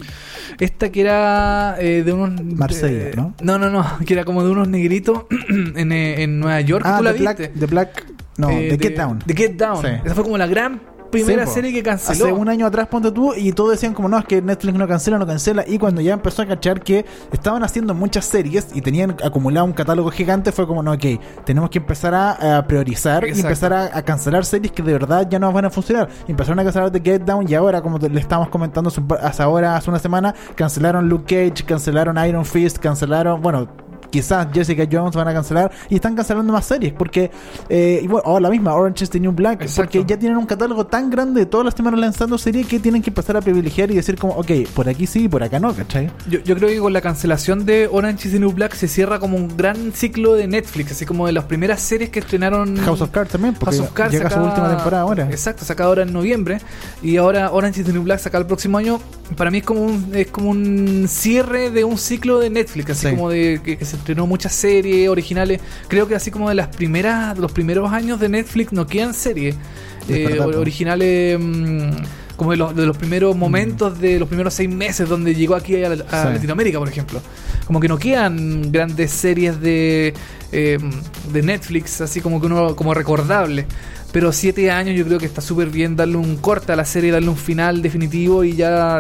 Speaker 1: esta que era eh, de unos
Speaker 2: Marsella, ¿no?
Speaker 1: No, no, no, que era como de unos negritos *clears throat* en, eh, en Nueva York.
Speaker 2: Ah,
Speaker 1: ¿Tú la
Speaker 2: The Black? The Black, no, The
Speaker 1: de-
Speaker 2: Get Down.
Speaker 1: The Get Down.
Speaker 2: Sí.
Speaker 1: Esa fue como la gran primera serie que canceló.
Speaker 2: Hace un año atrás, ponte tú, y todos decían como no, es que Netflix no cancela, no cancela. Y cuando ya empezó a cachar que estaban haciendo muchas series y tenían acumulado un catálogo gigante, fue como no, ok, tenemos que empezar a, a priorizar y empezar a, a cancelar series que de verdad ya no van a funcionar. Y empezaron a cancelar The Get Down y ahora, como te- le estábamos comentando hace ahora, hace una semana, cancelaron Luke Cage, cancelaron Iron Fist, cancelaron, bueno, quizás Jessica Jones van a cancelar y están cancelando más series porque eh, y bueno, oh, la misma Orange is the New Black
Speaker 1: Exacto.
Speaker 2: porque ya tienen un catálogo tan grande de todas las semanas lanzando series que tienen que empezar a privilegiar y decir como ok, por aquí sí, por acá no, ¿cachai?
Speaker 1: Yo, yo creo que con la cancelación de Orange is the New Black se cierra como un gran ciclo de Netflix, así como de las primeras series que estrenaron
Speaker 2: House of Cards también, porque
Speaker 1: House of Cards
Speaker 2: llega su
Speaker 1: saca-
Speaker 2: última temporada ahora.
Speaker 1: Exacto, saca ahora en noviembre. Y ahora Orange is the New Black saca el próximo año. Para mí es como un, es como un cierre de un ciclo de Netflix, así
Speaker 2: Sí.
Speaker 1: como de que, que se estrenó muchas series originales. Creo que así como de las primeras, de los primeros años de Netflix no quedan series
Speaker 2: Es
Speaker 1: eh, originales. mm, como de los, de los primeros momentos de los primeros seis meses donde llegó aquí a, a
Speaker 2: Mm. Sí.
Speaker 1: Latinoamérica, por ejemplo. Como que no quedan grandes series de, eh, de Netflix, así como que uno como recordable. Pero siete años yo creo que está súper bien darle un corte a la serie, darle un final definitivo y ya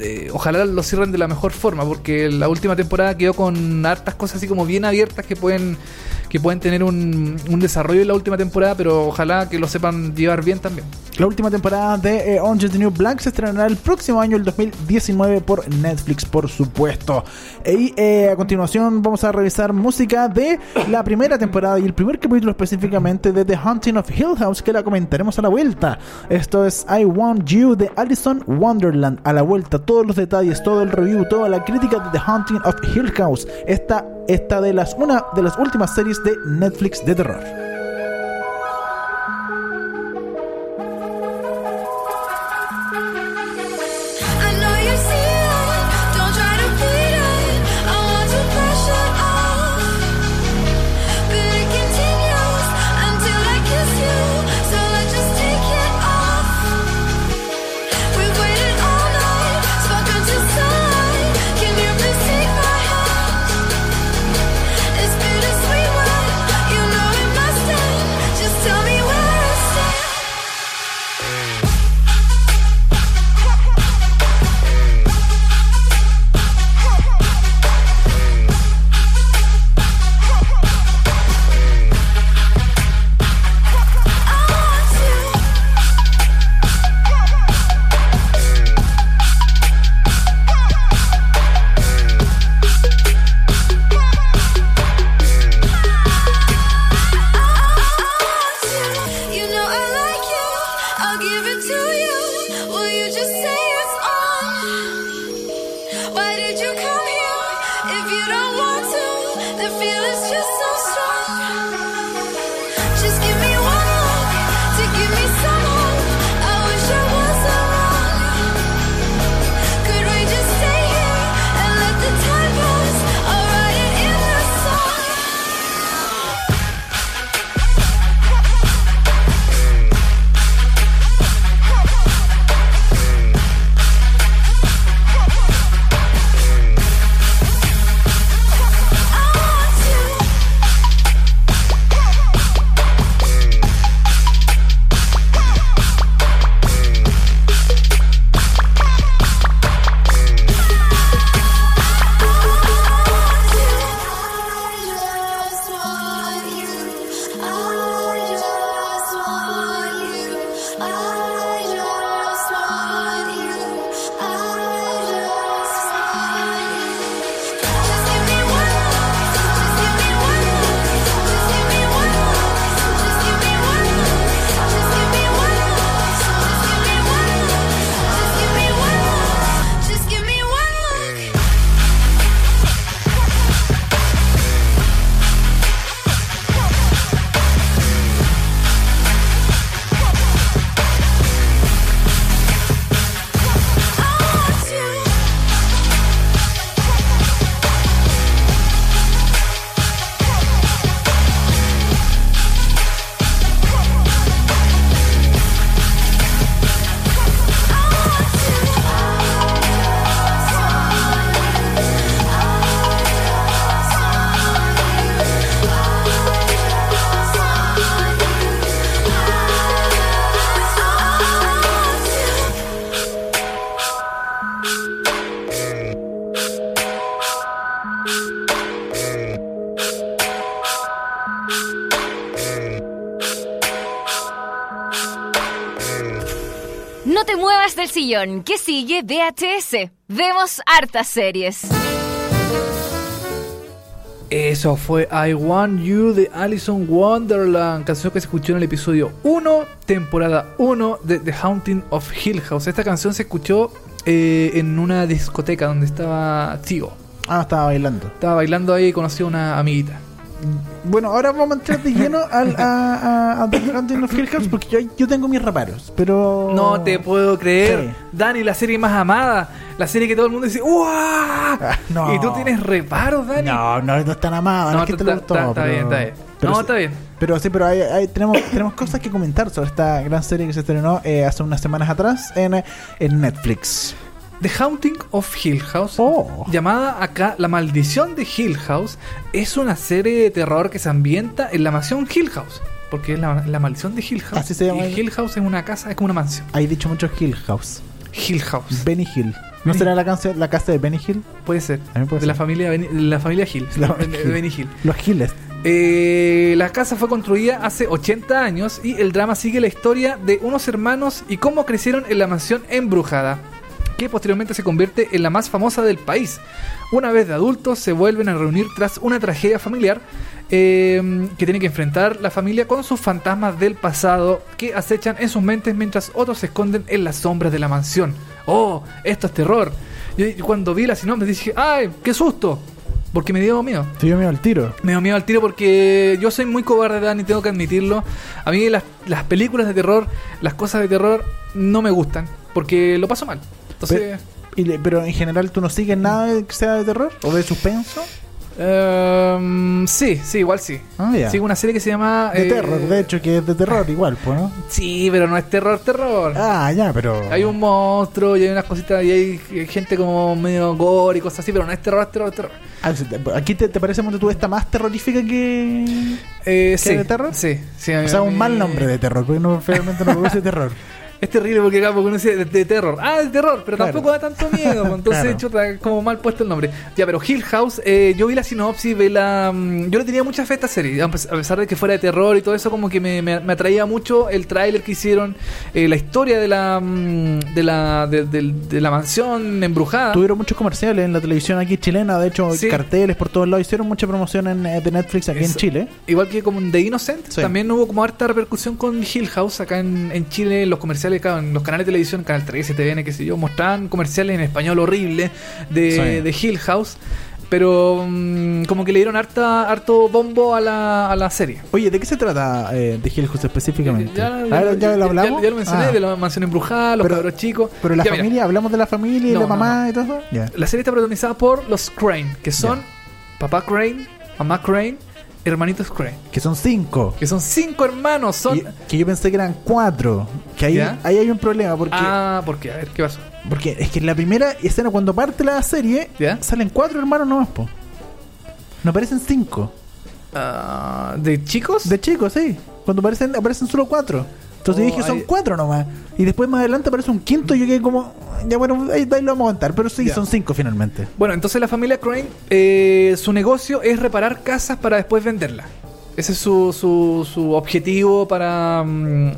Speaker 1: eh, ojalá lo cierren de la mejor forma, porque la última temporada quedó con hartas cosas así como bien abiertas que pueden que pueden tener un, un desarrollo en la última temporada, pero ojalá que lo sepan llevar bien también.
Speaker 5: La última temporada de eh, Orange is the New Black se estrenará el próximo año, el 2019, por Netflix, por supuesto. Y eh, a continuación vamos a revisar música de la primera temporada y el primer capítulo específicamente de The Haunting of Hill House, que la comentaremos a la vuelta. Esto es I Want You de Alison Wonderland. A la vuelta, todos los detalles, todo el review, toda la crítica de The Haunting of Hill House. Esta, esta de las una de las últimas series de Netflix de terror.
Speaker 4: No te muevas del sillón, que sigue VHS. Vemos hartas series.
Speaker 1: Eso fue I Want You de Alison Wonderland, canción que se escuchó en el episodio 1, temporada 1 de The Haunting of Hill House. Esta canción se escuchó eh, en una discoteca donde estaba Tío.
Speaker 5: Ah, estaba bailando.
Speaker 1: Estaba bailando ahí y conocí a una amiguita.
Speaker 5: Bueno, ahora vamos a entrar de lleno al, a, a, a The Haunting of Hill House porque yo, yo tengo mis reparos, pero...
Speaker 1: No te puedo creer.
Speaker 5: Sí.
Speaker 1: Dani, la serie más amada. La serie que todo el mundo dice ¡Uah!
Speaker 5: no.
Speaker 1: Y tú tienes reparos, Dani.
Speaker 5: No, no, no es tan amada, no,
Speaker 1: No,
Speaker 5: es que te
Speaker 1: está-
Speaker 5: gustó,
Speaker 1: está- está
Speaker 5: pero-
Speaker 1: bien, está bien.
Speaker 5: pero
Speaker 1: No,
Speaker 5: sí-
Speaker 1: está bien.
Speaker 5: Pero sí, pero hay, hay- tenemos, tenemos cosas que comentar sobre esta gran serie que se estrenó eh, hace unas semanas atrás en, eh, en Netflix.
Speaker 1: The Haunting of Hill House,
Speaker 5: Oh.
Speaker 1: llamada acá La Maldición de Hill House, es una serie de terror que se ambienta en la mansión Hill House. Porque es la, la maldición de Hill House.
Speaker 5: Así se llama.
Speaker 1: Y Hill House es una casa, es como una mansión.
Speaker 5: Hay dicho mucho Hill House.
Speaker 1: Hill House.
Speaker 5: Benny Hill. ¿No
Speaker 1: Benny-
Speaker 5: será la, canción, la casa de Benny Hill?
Speaker 1: Puede ser.
Speaker 5: Puede
Speaker 1: de la familia, de la familia Hill.
Speaker 5: La-
Speaker 1: de Benny Hill.
Speaker 5: Los Hills.
Speaker 1: Eh, la casa fue construida hace 80 años y el drama sigue la historia de unos hermanos y cómo crecieron en la mansión embrujada, que posteriormente se convierte en la más famosa del país. Una vez de adultos se vuelven a reunir tras una tragedia familiar eh, que tiene que enfrentar la familia con sus fantasmas del pasado que acechan en sus mentes mientras otros se esconden en las sombras de la mansión. ¡Oh! Esto es terror. Yo cuando vi la sinopsis dije, ¡ay! ¡Qué susto! Porque me dio miedo.
Speaker 2: Te dio miedo al tiro.
Speaker 1: Me dio miedo al tiro porque yo soy muy cobarde, Dani, tengo que admitirlo. A mí las, las películas de terror, las cosas de terror, no me gustan. Porque lo paso mal. Entonces...
Speaker 2: Y le- pero en general tú no sigues nada que sea de terror o de suspenso.
Speaker 1: Ehm, sí, sí, igual sí.
Speaker 2: Ah, ya.
Speaker 1: Sigo una serie que se llama...
Speaker 2: De
Speaker 1: eh,
Speaker 2: terror, de hecho, que es de terror igual, pues, ¿no?
Speaker 1: Sí, pero no es terror, terror.
Speaker 2: Ah, ya, pero.
Speaker 1: Hay un monstruo y hay unas cositas y hay gente como medio gore y cosas así, pero no es terror, es terror, es terror.
Speaker 2: Ah, ¿Aquí te, te parece tú esta más terrorífica que.?
Speaker 1: Eh, sí,
Speaker 2: de terror?
Speaker 1: Sí, sí. a
Speaker 2: O sea, un mal nombre de terror, porque no, realmente no produce terror. *laughs*
Speaker 1: Es terrible porque acá porque uno dice de, de terror. Ah, de terror, pero
Speaker 2: Claro.
Speaker 1: tampoco da tanto miedo. *laughs* Entonces,
Speaker 2: Claro.
Speaker 1: chuta, como mal puesto el nombre. Ya, pero Hill House, eh, yo vi la sinopsis, vi la. mm, Yo le tenía mucha fe a esta serie. A pes- a pesar de que fuera de terror y todo eso, como que me, me- me atraía mucho el tráiler que hicieron, eh, la historia de la. mm, de la. de, la mansión embrujada.
Speaker 2: Tuvieron muchos comerciales en la televisión aquí chilena, de hecho,
Speaker 1: Sí.
Speaker 2: carteles por todos lados. Hicieron mucha promoción en, eh, de Netflix aquí en. Chile.
Speaker 1: Igual que como en The Innocent,
Speaker 2: Sí.
Speaker 1: también hubo como harta repercusión con Hill House acá en, en Chile, en los comerciales, en los canales de televisión, Canal 13, TVN, qué sé yo, mostraban comerciales en español horrible de,
Speaker 2: Sí.
Speaker 1: de Hill House, pero mm, como que le dieron harta, harto bombo a la, a la serie.
Speaker 2: Oye, ¿de qué se trata eh, de Hill House específicamente?
Speaker 1: Ya,
Speaker 2: ver, ¿ya lo hablamos?
Speaker 1: Ya, lo mencioné,
Speaker 2: Ah,
Speaker 1: de la mansión embrujada, los
Speaker 2: Pero-
Speaker 1: cabros chicos.
Speaker 2: Pero la
Speaker 1: mira,
Speaker 2: familia, hablamos de la familia y
Speaker 1: No,
Speaker 2: la
Speaker 1: no,
Speaker 2: mamá y todo eso.
Speaker 1: La serie está protagonizada por los Crane, que son papá Crane, mamá Crane, hermanitos Crane,
Speaker 2: Que son cinco.
Speaker 1: que son cinco hermanos, son...
Speaker 2: Y- que yo pensé que eran cuatro. Que ahí,
Speaker 1: ¿Ya?
Speaker 2: ahí hay un problema porque,
Speaker 1: Ah, ¿por qué? A ver, ¿qué pasó?
Speaker 2: porque es que en la primera escena cuando parte la serie
Speaker 1: ¿Ya?
Speaker 2: salen cuatro hermanos nomás, po. No aparecen cinco.
Speaker 1: Ah, ¿De chicos?
Speaker 2: De chicos, sí. Cuando aparecen, aparecen solo cuatro. Entonces
Speaker 1: Oh,
Speaker 2: dije, son
Speaker 1: ahí-
Speaker 2: cuatro nomás. Y después más adelante aparece un quinto y yo quedé como... Ya bueno, ahí, ahí lo vamos a aguantar. Pero sí, son cinco finalmente.
Speaker 1: Bueno, entonces la familia Crane, eh, su negocio es reparar casas para después venderlas. Ese es su, su, su objetivo para mm,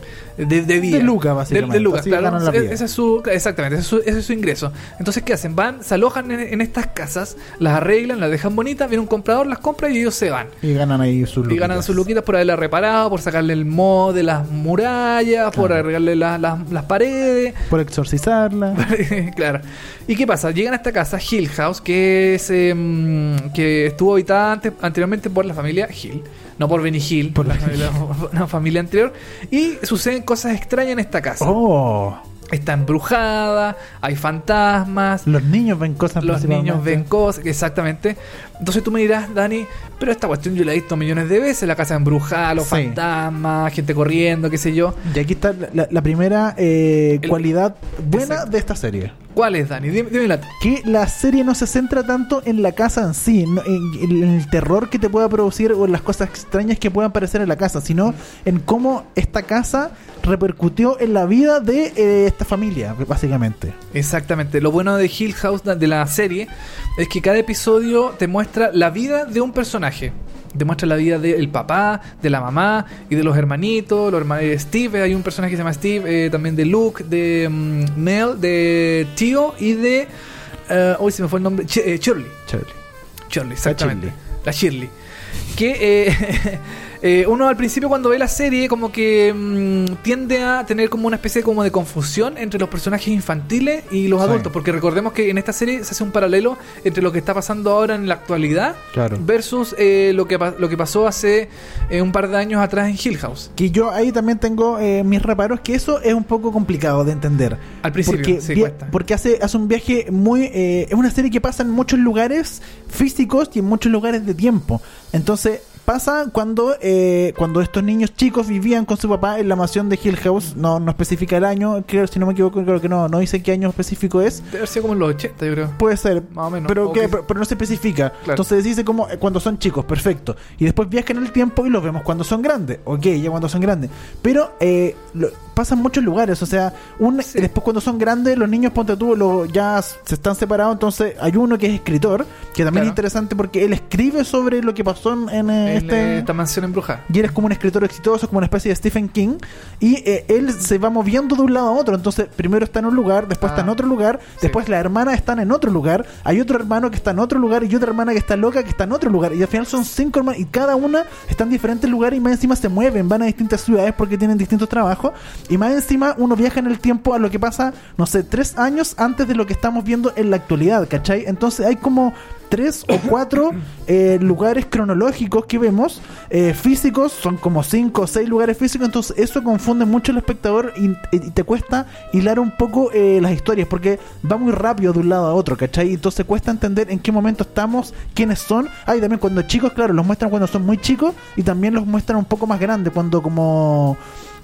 Speaker 1: de, de vida.
Speaker 2: De lucas, básicamente.
Speaker 1: De, de lucas,
Speaker 2: Así
Speaker 1: claro.
Speaker 2: ganan la
Speaker 1: E-
Speaker 2: vida.
Speaker 1: Ese es su, exactamente, ese es su, ese es su ingreso. Entonces, ¿qué hacen? Van, se alojan en, en estas casas, las arreglan, las dejan bonitas, viene un comprador, las compra y ellos se van.
Speaker 2: Y ganan ahí sus
Speaker 1: Y ganan sus luquitas por haberla reparado, por sacarle el mod de las murallas, por
Speaker 2: Claro.
Speaker 1: arreglarle la- las- las paredes.
Speaker 2: Por exorcizarla. *laughs*
Speaker 1: claro. ¿Y qué pasa? Llegan a esta casa, Hill House, que es em, que estuvo habitada antes- anteriormente por la familia Hill. No por Benny Hill, por la *laughs* familia anterior. Y suceden cosas extrañas en esta casa.
Speaker 2: Oh,
Speaker 1: Está embrujada, hay fantasmas,
Speaker 2: los niños ven cosas
Speaker 1: los niños ven cosas, exactamente. Entonces tú me dirás, Dani, pero esta cuestión yo la he visto millones de veces, la casa embrujada, los
Speaker 2: Sí.
Speaker 1: fantasmas, gente corriendo, qué sé yo.
Speaker 2: Y aquí está la, primera eh,
Speaker 1: El-
Speaker 2: cualidad buena
Speaker 1: Exacto.
Speaker 2: de esta serie.
Speaker 1: ¿Cuál es, Dani? Dime, dímela.
Speaker 2: Que la serie no se centra tanto en la casa en sí, no- en, en el terror que te pueda producir o en las cosas extrañas que puedan aparecer en la casa, sino en cómo esta casa repercutió en la vida de eh, esta familia, básicamente.
Speaker 1: Exactamente. Lo bueno de Hill House de la serie es que cada episodio te muestra la vida de un personaje. Te muestra la vida del papá, de la mamá y de los hermanitos, los hermanos de Steve. Hay un personaje que se llama Steve, eh, también de Luke, de mm, Nell, de Tío y de. eh, hoy se me fue el nombre. Ch- eh, Shirley.
Speaker 2: Chévere.
Speaker 1: Shirley, exactamente. La Shirley. Que eh, *laughs* eh, uno al principio cuando ve la serie como que mm, tiende a tener como una especie como de confusión entre los personajes infantiles y los
Speaker 2: Sí.
Speaker 1: adultos. Porque recordemos que en esta serie se hace un paralelo entre lo que está pasando ahora en la actualidad
Speaker 2: Claro.
Speaker 1: versus eh, lo, que, lo que pasó hace eh, un par de años atrás en Hill House.
Speaker 2: Que yo ahí también tengo eh, mis reparos, que eso es un poco complicado de entender.
Speaker 1: Al principio,
Speaker 2: porque,
Speaker 1: sí,
Speaker 2: porque hace, hace un viaje muy... es una serie que pasa en muchos lugares físicos y en muchos lugares de tiempo. Entonces pasa cuando eh, cuando estos niños chicos vivían con su papá en la mansión de Hill House. No, no especifica el año, creo, si no me equivoco, creo que no, no dice qué año específico es.
Speaker 1: Debe sido como en los 80, yo creo.
Speaker 2: Puede ser,
Speaker 1: Más o menos.
Speaker 2: pero, que,
Speaker 1: que-
Speaker 2: pero, pero no se especifica.
Speaker 1: Claro.
Speaker 2: Entonces dice como eh, cuando son chicos, perfecto. Y después viajan en el tiempo y los vemos cuando son grandes. Ok, ya cuando son grandes. Pero eh, lo- pasan muchos lugares. O sea, un,
Speaker 1: Sí.
Speaker 2: después cuando son grandes, los niños, ponte tú, lo- ya se están separados. Entonces hay uno que es escritor, que también
Speaker 1: Claro.
Speaker 2: es interesante porque él escribe sobre lo que pasó en, en, eh, este
Speaker 1: esta mansión embrujada.
Speaker 2: y él es como un escritor exitoso, como una especie de Stephen King, y eh, él se va moviendo de un lado a otro. Entonces, primero está en un lugar, después
Speaker 1: Ah,
Speaker 2: está en otro lugar,
Speaker 1: sí.
Speaker 2: después las hermanas están en otro lugar, hay otro hermano que está en otro lugar y otra hermana que está loca que está en otro lugar. Y al final son cinco hermanos y cada una está en diferentes lugares y más encima se mueven, van a distintas ciudades porque tienen distintos trabajos. Y más encima uno viaja en el tiempo a lo que pasa, no sé, tres años antes de lo que estamos viendo en la actualidad, ¿cachai? Entonces hay como tres o cuatro eh, lugares cronológicos que vemos eh, físicos, son como cinco o seis lugares físicos, entonces eso confunde mucho al espectador y, te cuesta hilar un poco eh, las historias porque va muy rápido de un lado a otro, ¿cachai? Entonces cuesta entender en qué momento estamos, quiénes son. Ah, y también cuando chicos, claro, los muestran cuando son muy chicos y también los muestran un poco más grandes, cuando como...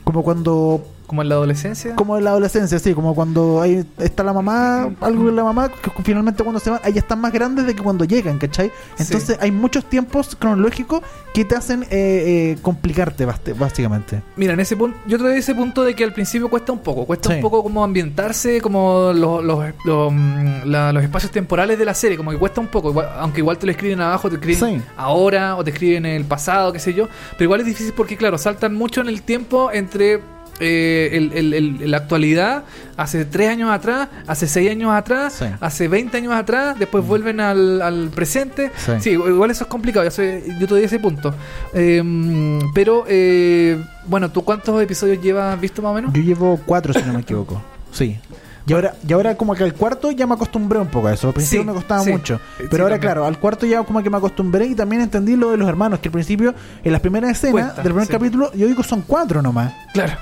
Speaker 2: Como cuando
Speaker 1: Como en la adolescencia.
Speaker 2: como en la adolescencia, sí, como cuando ahí está la mamá, algo en la mamá, que finalmente cuando se van, ahí están más grandes de que cuando llegan, ¿cachai? Entonces hay muchos tiempos cronológicos que te hacen eh, eh, complicarte básicamente.
Speaker 1: Mira, en ese punto, yo traía ese punto de que al principio cuesta un poco, cuesta
Speaker 2: Sí.
Speaker 1: un poco como ambientarse, como los, los, los, mm, la- los espacios temporales de la serie, como que cuesta un poco, igual- aunque igual te lo escriben abajo, te escriben
Speaker 2: Sí.
Speaker 1: ahora o te escriben en el pasado, qué sé yo, pero igual es difícil porque, claro, saltan mucho en el tiempo entre eh, el- el- el- la actualidad, hace tres años atrás, hace seis años atrás,
Speaker 2: Sí.
Speaker 1: hace 20 años atrás, después vuelven al, al presente.
Speaker 2: Sí.
Speaker 1: Sí, igual eso es complicado, yo, sé- yo ese punto. Eh, pero, eh, bueno, ¿tú cuántos episodios llevas visto más o menos?
Speaker 2: Yo llevo cuatro, si no me equivoco. Sí. Y ahora, y ahora como que al cuarto ya me acostumbré un poco a eso. Al principio
Speaker 1: Sí,
Speaker 2: me costaba
Speaker 1: sí.
Speaker 2: mucho. Pero
Speaker 1: sí,
Speaker 2: ahora,
Speaker 1: también.
Speaker 2: claro, al cuarto ya como que me acostumbré y también entendí lo de los hermanos, que al principio, en las primeras escenas del primer capítulo, yo digo son cuatro nomás.
Speaker 1: Claro.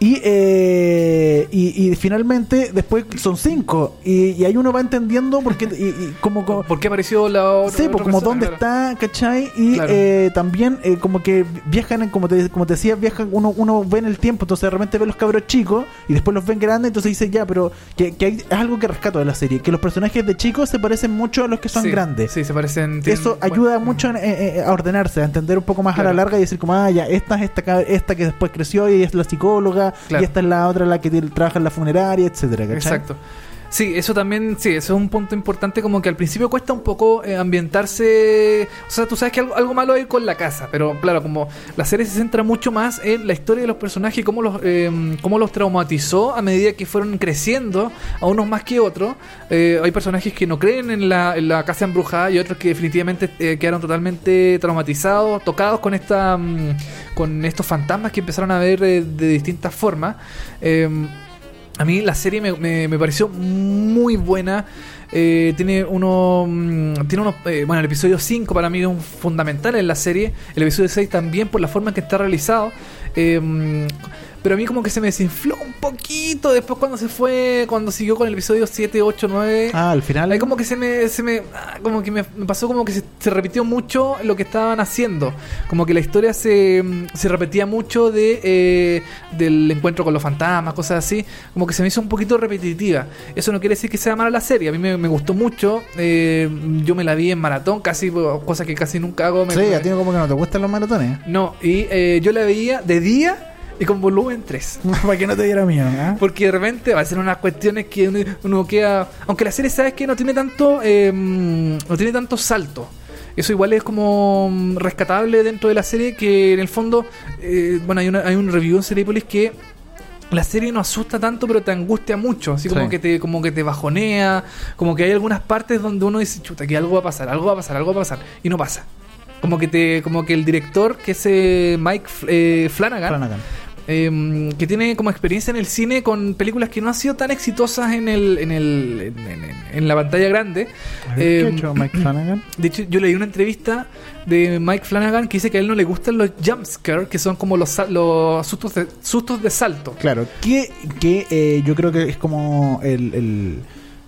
Speaker 2: Y, eh, y, y finalmente después son cinco. Y, y ahí uno va entendiendo porque y, como, como
Speaker 1: ¿Por qué apareció la otra?
Speaker 2: Sí, pues como
Speaker 1: persona?
Speaker 2: dónde
Speaker 1: Claro.
Speaker 2: está, ¿cachai? Y
Speaker 1: Claro.
Speaker 2: eh, también eh, como que viajan, en- como te, como te decía, viajan, uno, uno ve en el tiempo, entonces de repente ve los cabros chicos y después los ven grandes, entonces dice ya, pero que, que hay- es algo que rescato de la serie, que los personajes de chicos se parecen mucho a los que son
Speaker 1: Sí,
Speaker 2: grandes.
Speaker 1: Sí, se parecen. tienen-
Speaker 2: Eso
Speaker 1: bueno,
Speaker 2: ayuda mucho en- eh, eh, a ordenarse, a entender un poco más a la larga y decir como, ah, ya, esta es esta, esta que después creció y es la psicóloga,
Speaker 1: Claro.
Speaker 2: y esta es la otra la que trabaja en la funeraria, etcétera, ¿cachai?
Speaker 1: Exacto. Sí, eso también, sí, eso es un punto importante, como que al principio cuesta un poco eh, ambientarse, o sea, tú sabes que algo, malo hay con la casa, pero claro, como la serie se centra mucho más en la historia de los personajes y cómo los, eh, cómo los traumatizó a medida que fueron creciendo, a unos más que otros. Eh, hay personajes que no creen en la, en la casa embrujada y otros que definitivamente eh, quedaron totalmente traumatizados, tocados con esta mm, con estos fantasmas que empezaron a ver eh, de distintas formas. A mí la serie me, me- me pareció muy buena. Eh, tiene uno. mm, Tiene unos. eh, bueno, el episodio 5 para mí es un fundamental en la serie. El episodio 6 también por la forma en que está realizado. Eh, mm, pero a mí como que se me desinfló un poquito después cuando se fue. Cuando siguió con el episodio 7, 8, 9.
Speaker 2: Ah, al final.
Speaker 1: Ahí como que se me, se me ah, como que me, me pasó como que se, se repitió mucho lo que estaban haciendo. Como que la historia se, se repetía mucho de eh, del encuentro con los fantasmas, cosas así. Como que se me hizo un poquito repetitiva. Eso no quiere decir que sea mala la serie. A mí me, me gustó mucho. Eh, yo me la vi en maratón, casi, cosa que casi nunca hago. Me-
Speaker 2: Sí, a ti como que no te gustan los maratones.
Speaker 1: No, y eh, yo la veía de día y con volumen 3. *laughs*
Speaker 2: Para que no te diera miedo, ¿ah?
Speaker 1: Porque de repente va a ser unas cuestiones que uno, uno queda. Aunque la serie sabes que no tiene tanto. eh, no tiene tanto salto. Eso igual es como mm, rescatable dentro de la serie. Que en el fondo. eh, bueno, hay, una, hay un review en Seriepolis que. La serie no asusta tanto, pero te angustia mucho. Así como
Speaker 2: Sí.
Speaker 1: que te, como que te bajonea. Como que hay algunas partes donde uno dice, chuta, que algo va a pasar, algo va a pasar, algo va a pasar. Y no pasa. Como que te, como que el director, que es eh, Mike eh, Flanagan,
Speaker 2: Flanagan.
Speaker 1: Eh, que tiene como experiencia en el cine con películas que no han sido tan exitosas en el en el en, en- en la pantalla grande.
Speaker 2: A ver, ¿Qué
Speaker 1: Eh,
Speaker 2: hecho Mike Flanagan? *clears throat*
Speaker 1: De hecho, yo leí una entrevista de Mike Flanagan que dice que a él no le gustan los jumpscares, que son como los, los sustos, de, sustos de salto.
Speaker 2: Claro, que, que eh, yo creo que es como el, el-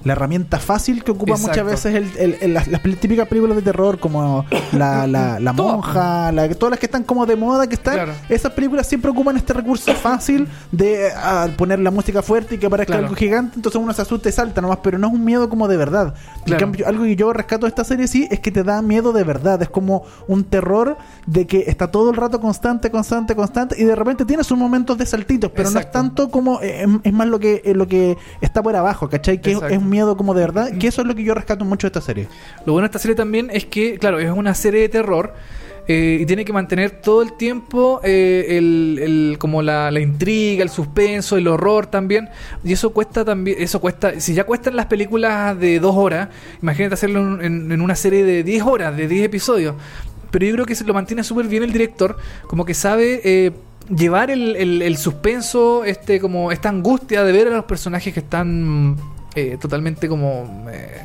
Speaker 2: la herramienta fácil que ocupa
Speaker 1: Exacto.
Speaker 2: muchas veces el, el- el- las, típicas películas de terror como la, *coughs* la, monja, la- todas las que están como de moda que están,
Speaker 1: Claro.
Speaker 2: esas películas siempre ocupan este recurso fácil de ah, poner la música fuerte y que aparezca
Speaker 1: Claro.
Speaker 2: algo gigante, entonces uno se asusta y salta nomás, pero no es un miedo como de verdad. En cambio, algo que yo rescato de esta serie sí es que te da miedo de verdad, es como un terror de que está todo el rato constante, constante, constante y de repente tiene sus momentos de saltitos, pero no es tanto como eh, es- es más lo que eh, lo que está por abajo, ¿cachai? Que es,
Speaker 1: Exacto.
Speaker 2: es un miedo como de verdad, que eso es lo que yo rescato mucho de esta serie.
Speaker 1: Lo bueno de esta serie también es que, claro, es una serie de terror. eh, y tiene que mantener todo el tiempo eh, el, el- como la, la intriga, el suspenso, el horror también. Y eso cuesta también, eso cuesta, si ya cuestan las películas de dos horas, imagínate hacerlo en, en- una serie de 10 horas, de 10 episodios. Pero yo creo que se lo mantiene súper bien el director, como que sabe eh, llevar el, el- el suspenso, este como esta angustia de ver a los personajes que están eh, totalmente como... eh,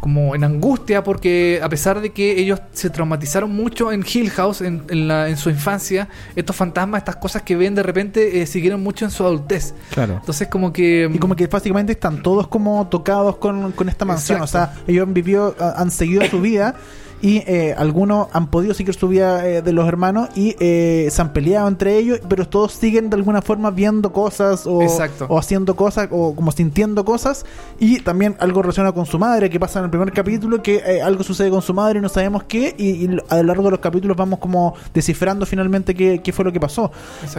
Speaker 1: como en angustia porque a pesar de que ellos se traumatizaron mucho en Hill House en, en la- en su infancia, estos fantasmas, estas cosas que ven de repente eh, siguieron mucho en su adultez.
Speaker 2: Claro.
Speaker 1: Entonces como que...
Speaker 2: Y como que básicamente están todos como tocados con, con esta mansión.
Speaker 1: Exacto.
Speaker 2: O sea, ellos han vivido, han seguido su vida y eh, algunos han podido seguir su vida eh, de los hermanos y eh, se han peleado entre ellos, pero todos siguen de alguna forma viendo cosas o, o haciendo cosas o como sintiendo cosas. Y también algo relacionado con su madre, que pasa en el primer capítulo, que eh, algo sucede con su madre y no sabemos qué. Y, y a lo largo de los capítulos vamos como descifrando finalmente qué, qué fue lo que pasó.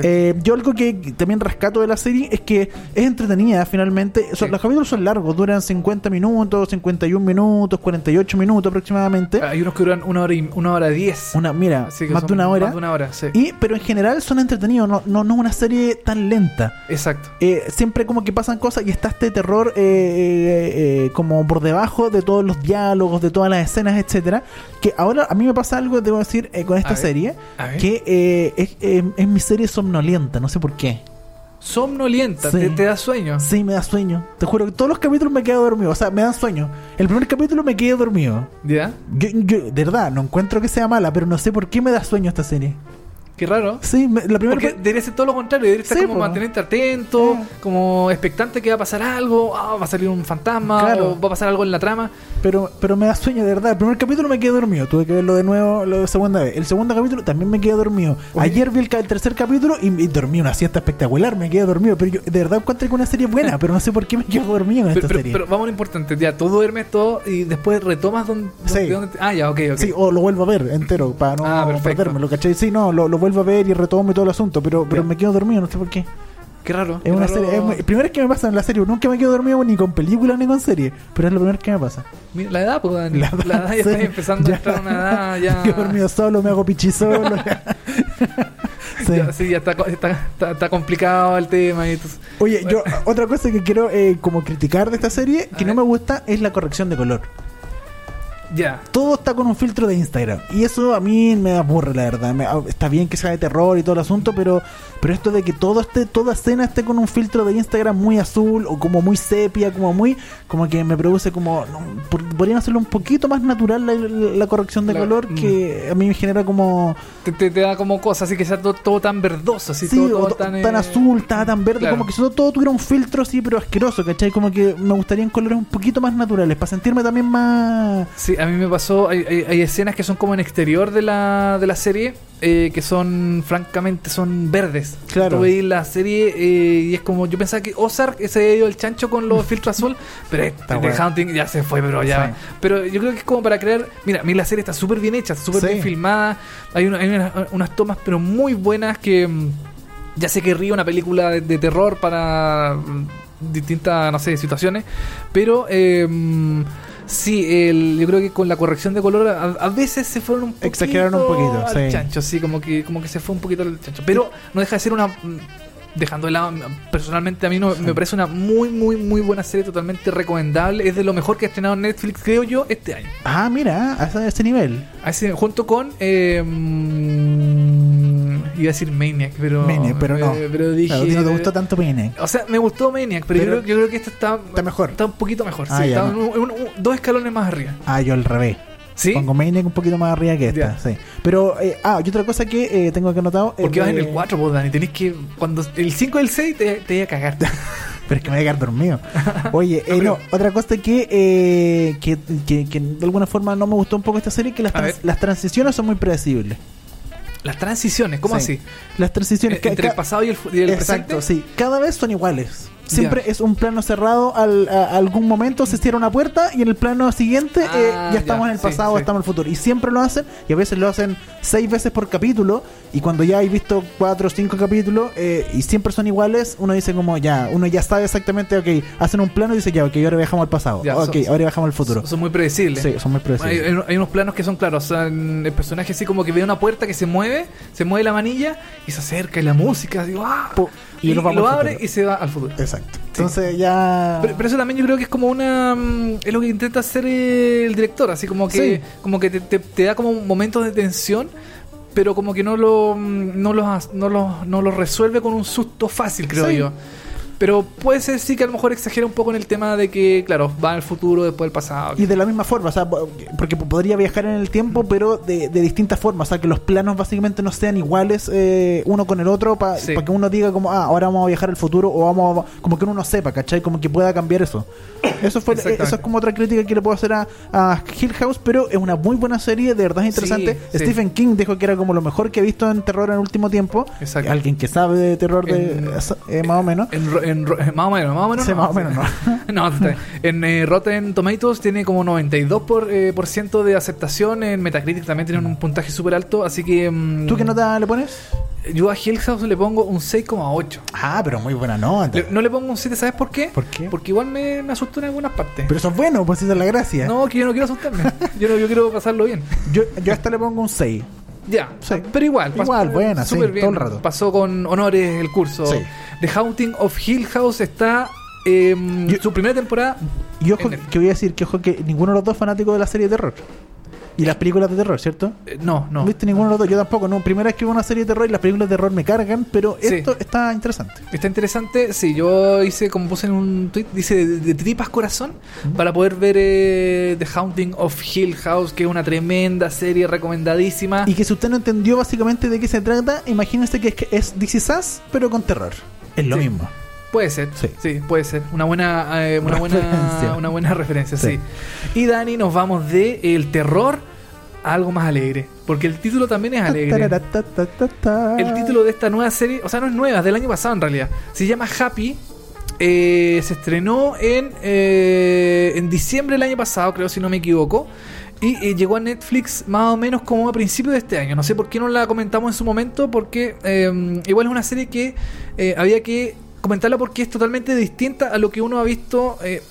Speaker 2: Eh, yo algo que también rescato de la serie es que es entretenida finalmente. Son-
Speaker 1: Sí.
Speaker 2: Los capítulos son largos, duran 50 minutos, 51 minutos, 48 minutos aproximadamente.
Speaker 1: Hay unos que duran una hora y una hora diez.
Speaker 2: Una, mira, más de una hora.
Speaker 1: Más de una hora, sí.
Speaker 2: Y, pero en general son entretenidos, no, no, no es una serie tan lenta.
Speaker 1: Exacto.
Speaker 2: Eh, siempre como que pasan cosas y está este terror eh, eh, eh, como por debajo de todos los diálogos, de todas las escenas, etcétera. Que ahora a mí me pasa algo, debo decir, eh, con esta
Speaker 1: A
Speaker 2: serie,
Speaker 1: ver.
Speaker 2: que eh, es, es mi serie somnolienta, no sé por qué.
Speaker 1: Somnolienta,
Speaker 2: Sí.
Speaker 1: te, te da sueño.
Speaker 2: Sí, me da sueño. Te juro que todos los capítulos me quedo dormido. O sea, me dan sueño. El primer capítulo me quedé dormido.
Speaker 1: ¿Ya?
Speaker 2: Yo, yo, de verdad, no encuentro que sea mala, pero no sé por qué me da sueño esta serie.
Speaker 1: Qué raro.
Speaker 2: Sí, me- la primera
Speaker 1: Porque debería ser todo lo contrario, debería estar
Speaker 2: Sí,
Speaker 1: como
Speaker 2: po.
Speaker 1: mantenerte atento,
Speaker 2: Eh.
Speaker 1: como expectante que va a pasar algo, ah, va a salir un fantasma,
Speaker 2: Claro.
Speaker 1: o va a pasar algo en la trama.
Speaker 2: pero, pero me da sueño de verdad. El primer capítulo me quedé dormido. Tuve que verlo de nuevo la segunda vez. El segundo capítulo también me quedé dormido.
Speaker 1: Oye.
Speaker 2: Ayer vi el, el tercer capítulo y, y dormí una siesta espectacular. Me quedé dormido. Pero yo de verdad encontré que una serie buena, *laughs* pero no sé por qué me quedo dormido en esta
Speaker 1: pero,
Speaker 2: serie.
Speaker 1: pero vamos a lo importante, ya, tú duermes todo y después retomas donde...
Speaker 2: Sí.
Speaker 1: donde- ah, ya, ok, ok.
Speaker 2: Sí, o lo vuelvo a ver entero para no
Speaker 1: Ah, perfecto.
Speaker 2: perdérmelo, ¿cachai? Sí, no, lo, lo vuelvo a ver y retomo y todo el asunto, pero, pero me quedo dormido, no sé por qué.
Speaker 1: Qué raro.
Speaker 2: Es una
Speaker 1: raro.
Speaker 2: serie, es primera vez que me pasa en la serie, nunca me quedo dormido ni con películas ni con serie, pero es la primera vez que me pasa.
Speaker 1: Mira, la edad, pues, Dani.
Speaker 2: La
Speaker 1: La,
Speaker 2: edad,
Speaker 1: ya está empezando
Speaker 2: Ya.
Speaker 1: a entrar a una edad *laughs* ya...
Speaker 2: Me quedo dormido solo, me hago pichi solo. *laughs* Sí.
Speaker 1: Ya, sí, ya está, está, está- está complicado el tema y entonces-
Speaker 2: Oye, yo otra cosa que quiero eh, como criticar de esta serie,
Speaker 1: A
Speaker 2: que no
Speaker 1: ver.
Speaker 2: me gusta, es la corrección de color.
Speaker 1: Ya.
Speaker 2: Todo está con un filtro de Instagram. Y eso a mí me aburre, la verdad. Me- ah, está bien que sea de terror y todo el asunto, pero, pero esto de que todo esté, toda escena esté con un filtro de Instagram muy azul o como muy sepia, como muy. como que me produce como. no, por- podrían hacerlo un poquito más natural la, corrección de
Speaker 1: La-
Speaker 2: color, que a mí me genera como.
Speaker 1: Te, te- te da como cosas así que sea todo, todo tan verdoso, así
Speaker 2: Sí,
Speaker 1: todo, tan,
Speaker 2: tan,
Speaker 1: eh,
Speaker 2: azul, tan, tan verde,
Speaker 1: claro.
Speaker 2: como que todo, todo tuviera un filtro así, pero asqueroso, ¿cachai? Como que me gustarían colores un poquito más naturales, para sentirme también más.
Speaker 1: Sí, a mí me pasó, hay, hay- hay escenas que son como en exterior de la, de la serie, eh, que son, francamente, son verdes.
Speaker 2: Claro.
Speaker 1: Tú veis la serie eh, y es como, yo pensaba que Ozark se había ido el chancho con los filtros *laughs* azul, pero este The
Speaker 2: bueno.
Speaker 1: Hunting ya se fue, pero ya.
Speaker 2: Sí.
Speaker 1: Pero yo creo que es como para crear, mira, a mí la serie está súper bien hecha, súper
Speaker 2: Sí.
Speaker 1: bien filmada, hay, una- hay unas, unas tomas pero muy buenas que... mm, Ya sé que río una película de, de terror para mm, distintas, no sé, situaciones, pero eh, mm, sí, el- yo creo que con la corrección de color a, a veces se fueron un poquito
Speaker 2: Exageraron un poquito,
Speaker 1: al
Speaker 2: sí.
Speaker 1: chancho, sí, como que, como que se fue un poquito al chancho, pero no deja de ser una... Dejando de lado, personalmente a mí no, me parece una muy, muy, muy buena serie, totalmente recomendable. Es de lo mejor que ha estrenado Netflix, creo yo, este año.
Speaker 2: Ah, mira, a ese, a ese nivel.
Speaker 1: Así, junto con. Eh, mm, iba a decir Maniac, pero.
Speaker 2: Maniac, pero no.
Speaker 1: eh, pero dije.
Speaker 2: Claro, a ti no te gustó tanto Pine.
Speaker 1: O sea, me gustó Maniac, pero,
Speaker 2: Pero-
Speaker 1: yo, creo, yo creo que esta está.
Speaker 2: Está mejor.
Speaker 1: Está un poquito mejor,
Speaker 2: Ah,
Speaker 1: sí.
Speaker 2: ya,
Speaker 1: está
Speaker 2: no.
Speaker 1: un- un- un- dos escalones más arriba.
Speaker 2: Ah, yo al revés.
Speaker 1: ¿Sí?
Speaker 2: Pongo Maniac un poquito más arriba que esta, sí. Pero, eh, ah, y otra cosa que eh, tengo que anotado. es
Speaker 1: Porque vas en el 4, vos, Dani. Tenés que. Cuando el 5 y el 6 te, te voy a cagar. *laughs*
Speaker 2: Pero es que me voy a quedar dormido. *laughs* Oye, eh,
Speaker 1: pero-
Speaker 2: no, otra cosa que, eh, que, que, que de alguna forma no me gustó un poco esta serie, que las, trans- las transiciones son muy predecibles.
Speaker 1: Las transiciones, ¿cómo
Speaker 2: Sí.
Speaker 1: así?
Speaker 2: Las transiciones
Speaker 1: Entre el pasado y el, y el
Speaker 2: Exacto,
Speaker 1: presente.
Speaker 2: sí. Cada vez son iguales. Siempre es un plano cerrado al, a, algún momento se cierra una puerta y en el plano siguiente
Speaker 1: Ah,
Speaker 2: eh, ya estamos
Speaker 1: ya,
Speaker 2: en el pasado,
Speaker 1: sí.
Speaker 2: estamos en el futuro. Y siempre lo hacen, y a veces lo hacen seis veces por capítulo, y cuando ya hay visto cuatro o cinco capítulos, eh, y siempre son iguales, uno dice como ya, uno ya sabe exactamente, ok, hacen un plano y dice ya, ok, ahora viajamos al pasado,
Speaker 1: Ya,
Speaker 2: ok,
Speaker 1: son-
Speaker 2: ahora viajamos al futuro.
Speaker 1: Son, muy predecibles.
Speaker 2: Sí, son muy predecibles.
Speaker 1: hay- hay unos planos que son claros. O sea, el personaje así como que ve una puerta que se mueve, se mueve la manilla y se acerca y la música, digo, ¡ah!
Speaker 2: Po-
Speaker 1: Y, lo abre
Speaker 2: futuro.
Speaker 1: y se va al futuro.
Speaker 2: Exacto. Entonces ya...
Speaker 1: Pero, pero eso también yo creo que es como una. mm, Es lo que intenta hacer el director, así como que,
Speaker 2: Sí.
Speaker 1: como que te, te- te da como momentos de tensión, pero como que no lo, mm, no los, no los, no los resuelve con un susto fácil, creo
Speaker 2: Sí.
Speaker 1: yo. Pero puede ser sí que a lo mejor exagera un poco en el tema de que, claro, va al futuro después del pasado.
Speaker 2: Y de la misma forma, o sea, po- porque podría viajar en el tiempo, pero de, de distintas formas, o sea, que los planos básicamente no sean iguales eh, uno con el otro, para
Speaker 1: Sí.
Speaker 2: que uno diga como, ah, ahora vamos a viajar al futuro, o vamos a- como que uno no sepa, ¿cachai? Como que pueda cambiar eso. Eso fue
Speaker 1: Exactamente.
Speaker 2: eso es como otra crítica que le puedo hacer a, a Hill House, pero es una muy buena serie, de verdad es interesante.
Speaker 1: Sí, sí.
Speaker 2: Stephen King dijo que era como lo mejor que he visto en terror en el último tiempo.
Speaker 1: Exacto.
Speaker 2: Alguien que sabe de terror de,
Speaker 1: En-
Speaker 2: eh, más o menos.
Speaker 1: En, en ro- más o menos, más o menos.
Speaker 2: Sí, más o menos no. *laughs*
Speaker 1: no, en eh, Rotten Tomatoes tiene como 92% por, eh, por ciento de aceptación. En Metacritic también tienen un puntaje súper alto. Así que. mm,
Speaker 2: ¿Tú qué nota le pones?
Speaker 1: Yo a Hill House le pongo un 6,8.
Speaker 2: Ah, pero muy buena nota.
Speaker 1: Le- no le pongo un 7, ¿sabes por qué?
Speaker 2: ¿Por qué?
Speaker 1: Porque igual me, me asustó en algunas partes.
Speaker 2: Pero eso es bueno, pues esa es la gracia.
Speaker 1: no, que yo no quiero asustarme. yo, no, yo quiero pasarlo bien.
Speaker 2: Yo, yo hasta le pongo un 6.
Speaker 1: Ya,
Speaker 2: Sí.
Speaker 1: pero igual.
Speaker 2: Igual, buena, sí,
Speaker 1: bien.
Speaker 2: todo el rato.
Speaker 1: Pasó con honores el curso.
Speaker 2: Sí.
Speaker 1: The Haunting of Hill House está.
Speaker 2: Yo-
Speaker 1: su primera temporada.
Speaker 2: Y ojo, que voy a decir que ojo que ninguno de los dos es fanático de la serie de terror. Y las películas de terror, ¿cierto?
Speaker 1: eh, no, no.
Speaker 2: ¿No viste ninguno de los dos? Yo tampoco, no. Primera vez que veo una serie de terror y las películas de terror me cargan, pero
Speaker 1: Sí.
Speaker 2: esto está interesante.
Speaker 1: Está interesante, sí, yo hice, como puse en un tweet, dice de, de tripas corazón, para poder ver eh, The Haunting of Hill House, que es una tremenda serie recomendadísima.
Speaker 2: Y que si usted no entendió básicamente de qué se trata, imagínese que es, que es This Is Us, pero con terror. Es lo
Speaker 1: Sí.
Speaker 2: mismo.
Speaker 1: Puede ser,
Speaker 2: Sí.
Speaker 1: sí, puede ser. Una buena, eh, una buena, una buena referencia, sí.
Speaker 2: Sí.
Speaker 1: Y Dani, nos vamos de el terror a algo más alegre, porque el título también es alegre. El título de esta nueva serie, o sea, no es nueva, es del año pasado en realidad. Se llama Happy. eh, se estrenó en, eh, en diciembre del año pasado, creo, si no me equivoco. Y eh, llegó a Netflix más o menos como a principios de este año. No sé por qué no la comentamos en su momento, porque eh, igual es una serie que eh, había que comentarla porque es totalmente distinta a lo que uno ha visto eh,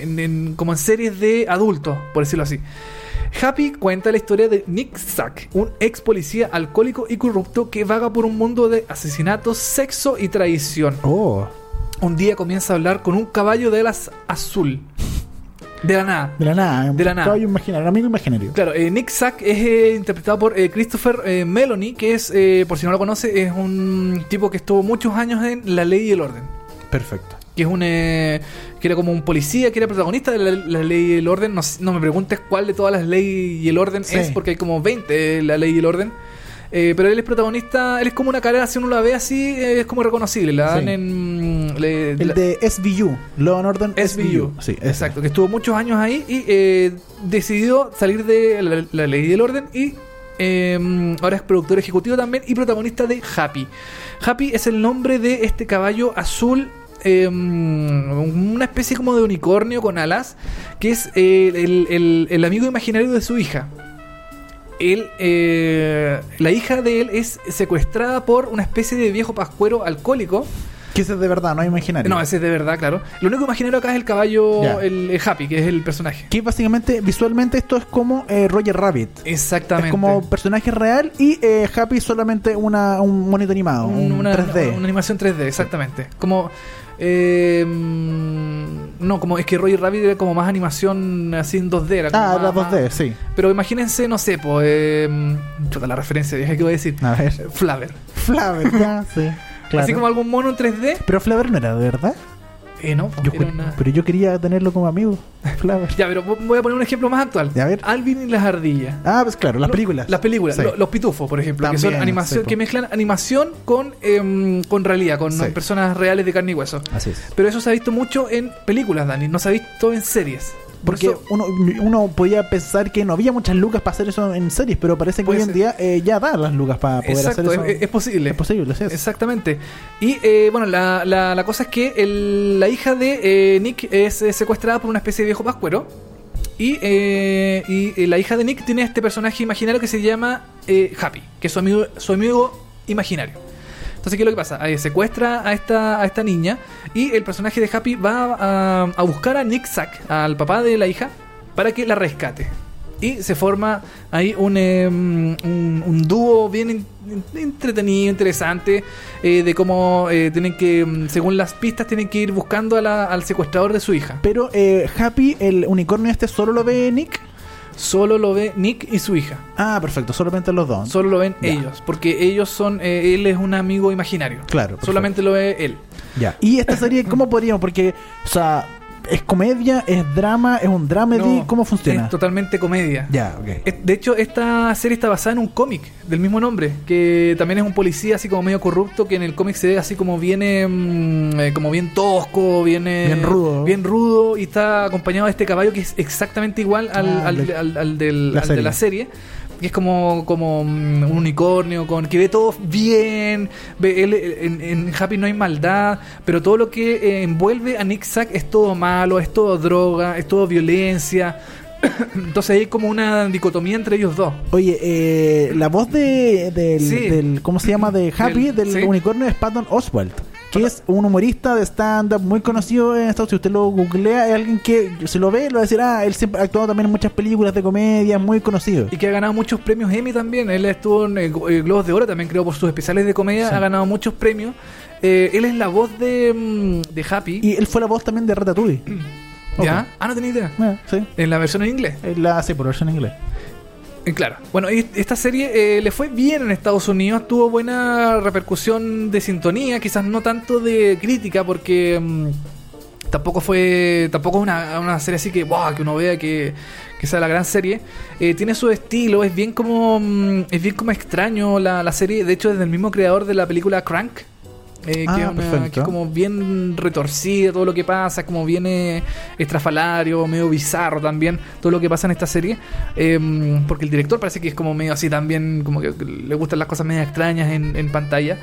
Speaker 1: en- en- como en series de adultos, por decirlo así. Happy cuenta la historia de Nick Sack, un ex policía alcohólico y corrupto que vaga por un mundo de asesinatos, sexo y traición.
Speaker 2: Oh,
Speaker 1: Un día comienza a hablar con un caballo de alas azul. De la nada.
Speaker 2: de la nada.
Speaker 1: De la nada.
Speaker 2: Caballo imaginario, amigo imaginario.
Speaker 1: Claro, eh, Nick Sack es eh, interpretado por eh, Christopher eh, Meloni, que es, eh, por si no lo conoce, es un tipo que estuvo muchos años en La Ley y el Orden.
Speaker 2: Perfecto.
Speaker 1: que es un eh, que era como un policía que era protagonista de la, la ley y el orden no, no me preguntes cuál de todas las leyes y el orden
Speaker 2: Sí.
Speaker 1: es porque hay como 20 de la ley y el orden Eh, pero él es protagonista él es como una cara si uno la ve así es como reconocible la dan
Speaker 2: Sí.
Speaker 1: en le-
Speaker 2: El
Speaker 1: la-
Speaker 2: de SVU, Law and Order
Speaker 1: SVU.
Speaker 2: Sí, ese.
Speaker 1: Exacto, que estuvo muchos años ahí y eh, decidió salir de la, la ley y el orden y eh, ahora es productor ejecutivo también y protagonista de Happy. Happy es el nombre de este caballo azul. eh, una especie como de unicornio con alas que es eh, el, el- el amigo imaginario de su hija él, eh, la hija de él es secuestrada por una especie de viejo pascuero alcohólico
Speaker 2: Que ese es de verdad, no es imaginario.
Speaker 1: no, ese es de verdad, claro. Lo único imaginario acá es el caballo, el, el Happy, que es el personaje.
Speaker 2: Que básicamente, visualmente, esto es como eh, Roger Rabbit.
Speaker 1: Exactamente.
Speaker 2: Es como personaje real y eh, Happy solamente una, un monito animado, un,
Speaker 1: Un- una,
Speaker 2: 3D.
Speaker 1: una animación 3D, exactamente. Como. Eh, no, como es que Roger Rabbit era como más animación así en 2D. Era como
Speaker 2: ah,
Speaker 1: más-
Speaker 2: la 2D,
Speaker 1: más-
Speaker 2: sí.
Speaker 1: Pero imagínense, no sé, pues. Eh, chuta, la referencia, vieja, ¿qué voy a decir?
Speaker 2: A ver.
Speaker 1: Flaver.
Speaker 2: Flaver, ya, sí. *laughs* Claro.
Speaker 1: Así como algún mono en 3D.
Speaker 2: Pero Flaver no era de verdad.
Speaker 1: Eh, no, pues,
Speaker 2: Yo
Speaker 1: una-
Speaker 2: Pero yo quería tenerlo como amigo. *laughs*
Speaker 1: Ya, pero voy a poner un ejemplo más actual.
Speaker 2: A ver.
Speaker 1: Alvin y las ardillas.
Speaker 2: Ah, pues claro, las películas.
Speaker 1: Las películas,
Speaker 2: Sí.
Speaker 1: los pitufos, por ejemplo, que son animación,
Speaker 2: sí,
Speaker 1: que mezclan animación con, em, con realidad, con
Speaker 2: Sí.
Speaker 1: personas reales de carne y hueso.
Speaker 2: Así es.
Speaker 1: Pero eso se ha visto mucho en películas, Dani, no se ha visto en series.
Speaker 2: Porque
Speaker 1: Eso-
Speaker 2: uno, uno podía pensar que no había muchas lucas para hacer eso en series, pero parece que hoy en
Speaker 1: ser.
Speaker 2: día eh, ya dan las lucas para poder
Speaker 1: Exacto,
Speaker 2: hacer eso.
Speaker 1: es, es posible.
Speaker 2: Es posible, sí. es.
Speaker 1: Exactamente. Y eh, bueno, la, la- la cosa es que el- la hija de eh, Nick es eh, secuestrada por una especie de viejo pascuero. Y, eh, y, la hija de Nick tiene este personaje imaginario que se llama eh, Happy, que es su amigo, su amigo imaginario. Entonces, ¿qué es lo que pasa? Eh, secuestra a esta, a esta niña y el personaje de Happy va a, buscar a Nick Sack, al papá de la hija, para que la rescate. Y se forma ahí un, eh, un, dúo bien entretenido, interesante, eh, de cómo eh, tienen que, mm, según las pistas, tienen que ir buscando a la- al secuestrador de su hija.
Speaker 2: Pero eh, Happy, el unicornio este, solo lo ve Nick.
Speaker 1: Solo lo ve Nick y su hija.
Speaker 2: Ah, perfecto, solamente los dos.
Speaker 1: Solo lo ven
Speaker 2: Ya.
Speaker 1: ellos, porque ellos son, eh, él es un amigo imaginario.
Speaker 2: Claro, perfecto.
Speaker 1: Solamente lo ve él.
Speaker 2: Ya. Y esta serie, ¿cómo podríamos? Porque, o sea, ¿es comedia? ¿Es drama? ¿Es un dramedy?
Speaker 1: No,
Speaker 2: ¿Cómo funciona?
Speaker 1: Es totalmente comedia.
Speaker 2: Ya, ok.
Speaker 1: De hecho, esta serie está basada en un cómic del mismo nombre, que también es un policía así como medio corrupto, que en el cómic se ve así como viene como bien tosco, viene
Speaker 2: Bien rudo.
Speaker 1: bien rudo y está acompañado de este caballo que es exactamente igual al,
Speaker 2: Ah,
Speaker 1: al-
Speaker 2: de-
Speaker 1: al- al del- de la serie. Que es como, como mm, un unicornio, con que ve todo bien. Ve, él, en, en Happy no hay maldad, pero todo lo que eh, envuelve a Nick Sack es todo malo, es todo droga, es todo violencia. *coughs* Entonces hay como una dicotomía entre ellos dos.
Speaker 2: Oye, eh, la voz de, del,
Speaker 1: Sí.
Speaker 2: del- ¿Cómo se llama? De Happy, del,
Speaker 1: Del- sí.
Speaker 2: unicornio es Patton Oswalt. Que es un humorista de stand-up muy conocido en Estados Unidos. Si usted lo googlea, es alguien que se lo ve, lo va a decir, ah, él siempre ha actuado también en muchas películas de comedia, muy conocido.
Speaker 1: Y que ha ganado muchos premios Emmy también. Él estuvo en eh, Go- eh, Globos de Oro también, creo, por sus especiales de comedia.
Speaker 2: Sí.
Speaker 1: Ha ganado muchos premios. Eh, él es la voz de, mm, de Happy.
Speaker 2: Y él fue la voz también de Ratatouille.
Speaker 1: ¿Ya? Ah, no tenía idea.
Speaker 2: Ah, sí.
Speaker 1: En la versión en inglés.
Speaker 2: Eh, La, sí, por versión en inglés.
Speaker 1: Eh, Claro. Bueno, esta serie eh, le fue bien en Estados Unidos, tuvo buena repercusión de sintonía, quizás no tanto de crítica, porque mm, tampoco fue, tampoco es una, una serie así que, wow, que uno vea que, que sea la gran serie. Eh, tiene su estilo, es bien como, mm, es bien como extraño la, la serie. De hecho, es del mismo creador de la película Crank. Eh,
Speaker 2: Ah,
Speaker 1: que, es una-
Speaker 2: perfecto.
Speaker 1: que es como bien retorcida todo lo que pasa, como bien eh, estrafalario, medio bizarro también, todo lo que pasa en esta serie. Eh, porque el director parece que es como medio así también, como que le gustan las cosas medio extrañas en, en pantalla.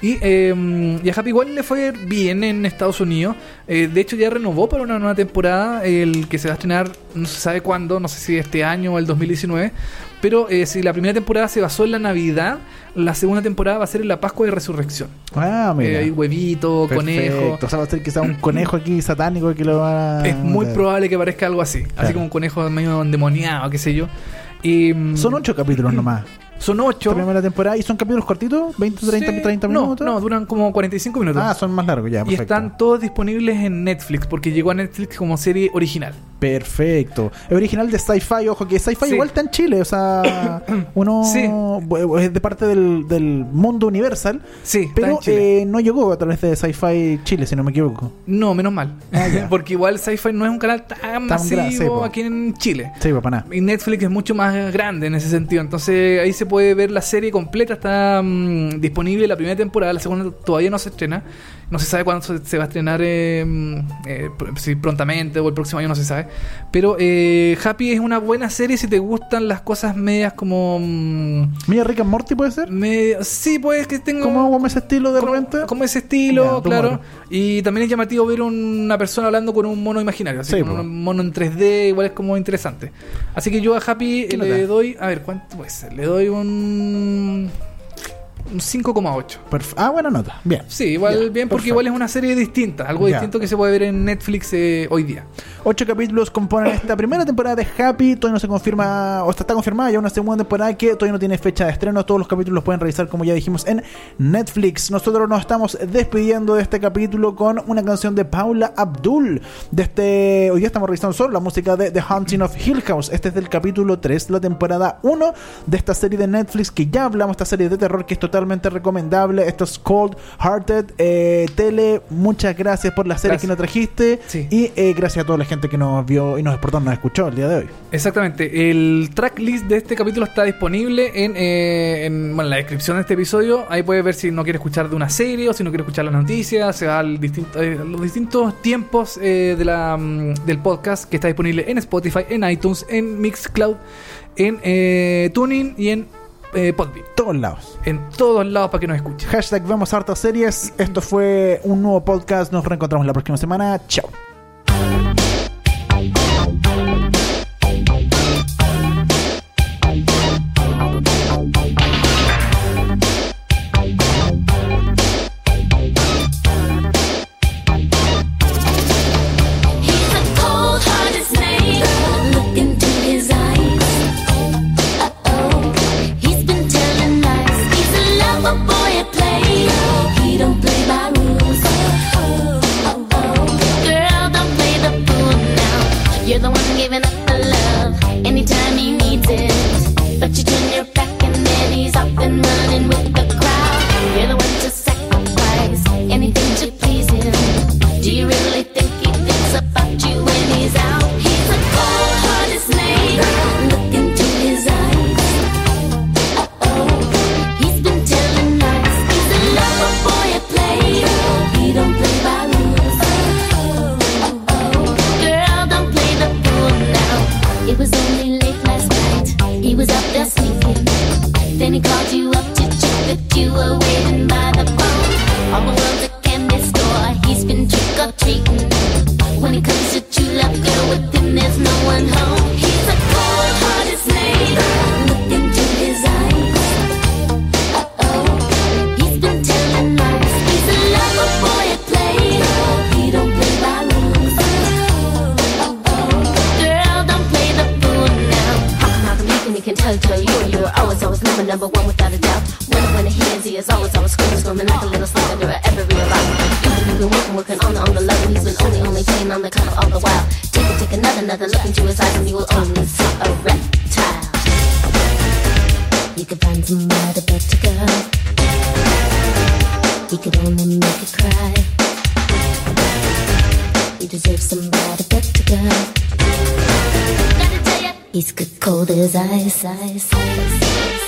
Speaker 1: Y, eh, y a Happy igual le fue bien en Estados Unidos. Eh, de hecho, ya renovó para una nueva temporada. El que se va a estrenar, no se sabe cuándo, no sé si este año o el 2019. Pero eh, si la primera temporada se basó en la Navidad, la segunda temporada va a ser en la Pascua y Resurrección.
Speaker 2: Ah, mira.
Speaker 1: Eh, hay huevito, conejo.
Speaker 2: Perfecto. O sea, va a ser quizá un conejo aquí satánico que lo va a...
Speaker 1: Es muy probable que parezca algo así.
Speaker 2: Claro.
Speaker 1: Así como un conejo medio endemoniado, qué sé yo. Y, mm,
Speaker 2: Son ocho capítulos nomás.
Speaker 1: Son ocho.
Speaker 2: Esta primera temporada. ¿Y son capítulos cortitos? ¿20, 30,
Speaker 1: Sí,
Speaker 2: 30
Speaker 1: no,
Speaker 2: minutos?
Speaker 1: No, duran como 45 minutos.
Speaker 2: Ah, son más largos ya.
Speaker 1: y
Speaker 2: Perfecto.
Speaker 1: están todos disponibles en Netflix, porque llegó a Netflix como serie original.
Speaker 2: Perfecto. Es original de Sci-Fi. Ojo, que Sci-Fi
Speaker 1: Sí.
Speaker 2: igual está en Chile. O sea, *coughs* uno
Speaker 1: Sí.
Speaker 2: es de parte del, del mundo universal.
Speaker 1: Sí,
Speaker 2: Pero eh, no llegó a través de Sci-Fi Chile, si no me equivoco.
Speaker 1: No, menos mal.
Speaker 2: Ah, *laughs*
Speaker 1: porque igual Sci-Fi no es un canal tan, masivo
Speaker 2: sí, po.
Speaker 1: aquí en Chile.
Speaker 2: Sí, para nada.
Speaker 1: Y Netflix es mucho más grande en ese sentido. Entonces ahí se puede ver la serie completa. Está mm, disponible la primera temporada. La segunda todavía no se estrena. No se sabe cuándo se, se va a estrenar. eh, eh, si prontamente o el próximo año no se sabe. Pero eh, Happy es una buena serie si te gustan las cosas medias como... mm,
Speaker 2: Mira, Rick and Morty puede ser.
Speaker 1: medio- sí, pues que tengo...
Speaker 2: ¿Cómo como ese estilo de
Speaker 1: como,
Speaker 2: repente?
Speaker 1: como ese estilo, claro. Y también es llamativo ver una persona hablando con un mono imaginario, así
Speaker 2: Sí,
Speaker 1: con un mono en 3D, igual es como interesante. Así que yo a Happy
Speaker 2: ¿Qué
Speaker 1: le doy, a ver, ¿cuánto puede ser? Le doy un, un 5,8.
Speaker 2: Perf- ah, buena nota. Bien.
Speaker 1: Sí, igual bien, porque igual es una serie distinta, algo distinto que se puede ver en Netflix eh, hoy día.
Speaker 2: Ocho capítulos componen esta primera temporada de Happy. Todavía no se confirma, o está, está confirmada ya una segunda temporada que todavía no tiene fecha de estreno. Todos los capítulos los pueden revisar, como ya dijimos, en Netflix. Nosotros nos estamos despidiendo de este capítulo con una canción de Paula Abdul. De este, hoy día estamos revisando solo la música de The Haunting of Hill House. Este es del capítulo 3, la temporada 1 de esta serie de Netflix que ya hablamos, esta serie de terror que es totalmente totalmente recomendable. Esto es Cold Hearted. Eh, Tele, muchas gracias por la serie
Speaker 1: Gracias.
Speaker 2: que nos trajiste.
Speaker 1: Sí.
Speaker 2: Y eh, gracias a toda la gente que nos vio y nos escuchó el día de hoy.
Speaker 1: Exactamente. El tracklist de este capítulo está disponible en, eh, en, bueno, en la descripción de este episodio. Ahí puedes ver si no quiere escuchar de una serie o si no quiere escuchar las noticias. Se va al distinto, eh, los distintos tiempos eh, de la, mm, del podcast que está disponible en Spotify, en iTunes, en Mixcloud, en eh, Tuning y en eh, Podbean.
Speaker 2: Todos lados.
Speaker 1: En todos lados para que nos escuchen.
Speaker 2: Hashtag vemos hartas series. Esto fue un nuevo podcast. Nos reencontramos la próxima semana. Chao.
Speaker 6: could find somebody better, girl. He could only make her cry. He deserves somebody better to go. He's good cold as ice, ice, ice. ice.